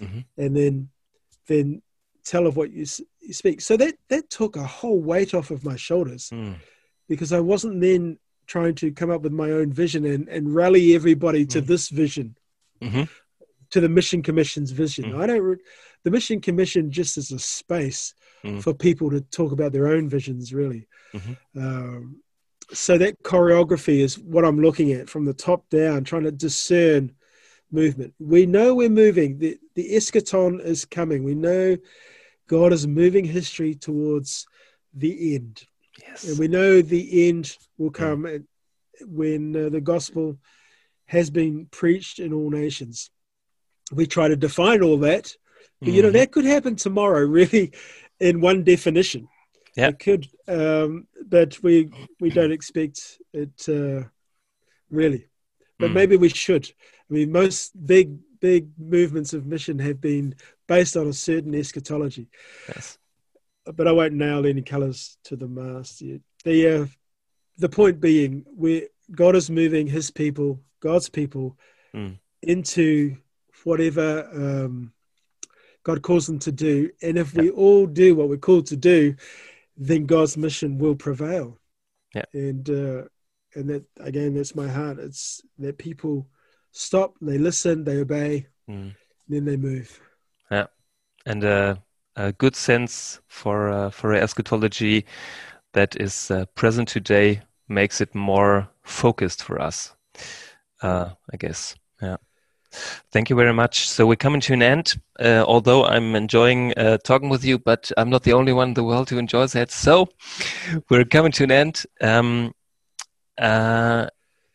mm-hmm. and then then tell of what you you, speak. So that that took a whole weight off of my shoulders Mm. because I wasn't then trying to come up with my own vision and, and rally everybody to Mm. this vision, Mhm. To the Mission Commission's vision. Mm. I don't. Re- the Mission Commission just is a space Mm. for people to talk about their own visions, really. Mhm. Um, so that choreography is what I'm looking at from the top down, trying to discern movement. We know we're moving. The the eschaton is coming. We know God is moving history towards the end, Yes. and we know the end will Mm. come at- when uh, the gospel has been preached in all nations. We try to define all that, but you know Mhm. that could happen tomorrow, (laughs) really, in one definition. Yeah. It could, um, but we we don't expect it uh, really. But Mm. maybe we should. I mean, most big big movements of mission have been based on a certain eschatology. Yes. But I won't nail any colours to the mast yet. The uh, the point being, where God is moving His people, God's people, Mm. into whatever um, God calls them to do, and if we all do what we're called to do, then God's mission will prevail. Yeah. And uh, and that again, that's my heart. It's that people stop, they listen, they obey, Mm. then they move. Yeah, and a, a good sense for uh, for eschatology that is uh, present today makes it more focused for us. Uh, I guess. Yeah. Thank you very much. So we're coming to an end. Uh, although I'm enjoying uh, talking with you, but I'm not the only one in the world who enjoys that. So we're coming to an end. Um, uh,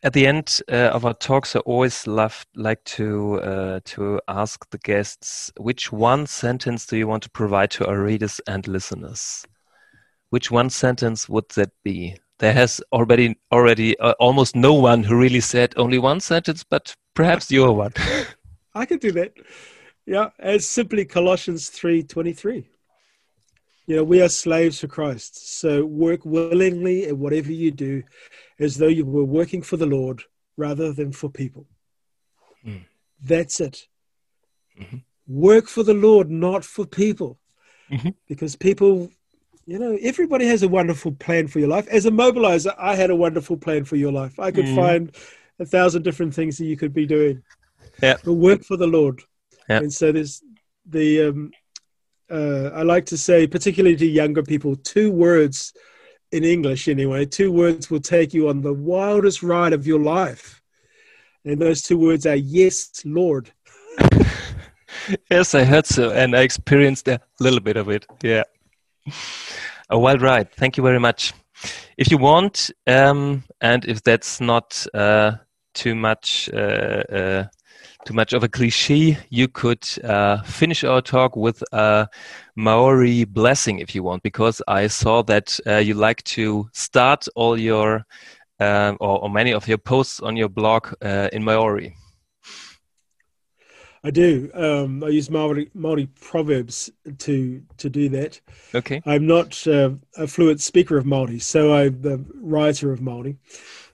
at the end uh, of our talks, I always love like to uh, to ask the guests which one sentence do you want to provide to our readers and listeners? Which one sentence would that be? There has already already uh, almost no one who really said only one sentence, but perhaps you're one. (laughs) I could do that. Yeah, it's simply Colossians three twenty three. You know, we are slaves for Christ, so work willingly at whatever you do, as though you were working for the Lord rather than for people. Mm. That's it. Mhm. Work for the Lord, not for people, Mhm. because people. You know, everybody has a wonderful plan for your life. As a mobilizer, I had a wonderful plan for your life. I could Mhm. find a thousand different things that you could be doing. Yeah. But work for the Lord. Yeah. And so there's the um, uh, I like to say, particularly to younger people, two words in English anyway, two words will take you on the wildest ride of your life. And those two words are yes, Lord. (laughs) yes, I heard so, and I experienced a little bit of it. Yeah. A wild ride. Thank you very much. If you want, um, and if that's not uh, too much, uh, uh, too much of a cliche, you could uh, finish our talk with a Maori blessing, if you want, because I saw that uh, you like to start all your um, or, or, many of your posts on your blog uh, in Maori. I do. Um, I use Maori, Maori proverbs to to do that. Okay. I'm not uh, a fluent speaker of Maori, so I'm the writer of Maori.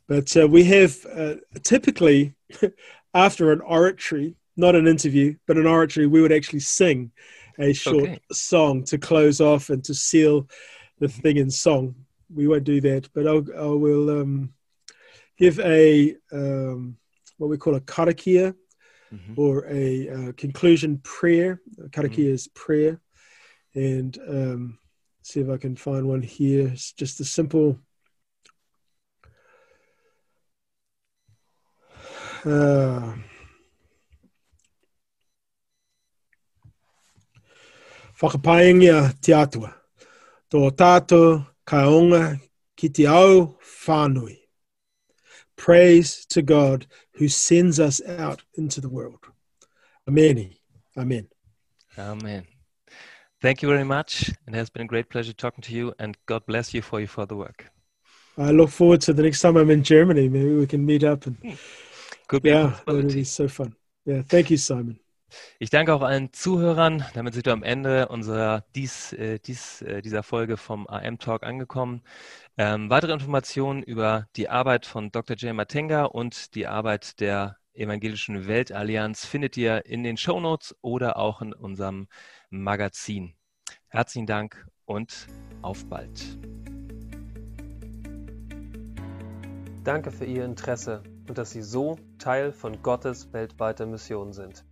But uh, we have uh, typically (laughs) after an oratory, not an interview, but an oratory, we would actually sing a short Okay. song to close off and to seal the thing in song. We won't do that, but I'll, I will um, give a um, what we call a karakia Mhm. or a uh, conclusion prayer. Karakia is prayer, and um, see if I can find one here. It's just a simple. Uh, Whakapaingia te atua. Tō tātou kaonga ki te au whānui. Praise to God who sends us out into the world. Amen. Amen. Amen. Thank you very much. It has been a great pleasure talking to you, and God bless you for your further work. I look forward to the next time I'm in Germany. Maybe we can meet up and Could be yeah, it'll be so fun. Yeah, thank you, Simon. Ich danke auch allen Zuhörern. Damit sind wir am Ende unserer dies, äh, dies, äh, dieser Folge vom AM Talk angekommen. Ähm, weitere Informationen über die Arbeit von Dr. Jay Matenga und die Arbeit der Evangelischen Weltallianz findet ihr in den Shownotes oder auch in unserem Magazin. Herzlichen Dank und auf bald. Danke für Ihr Interesse und dass Sie so Teil von Gottes weltweiter Mission sind.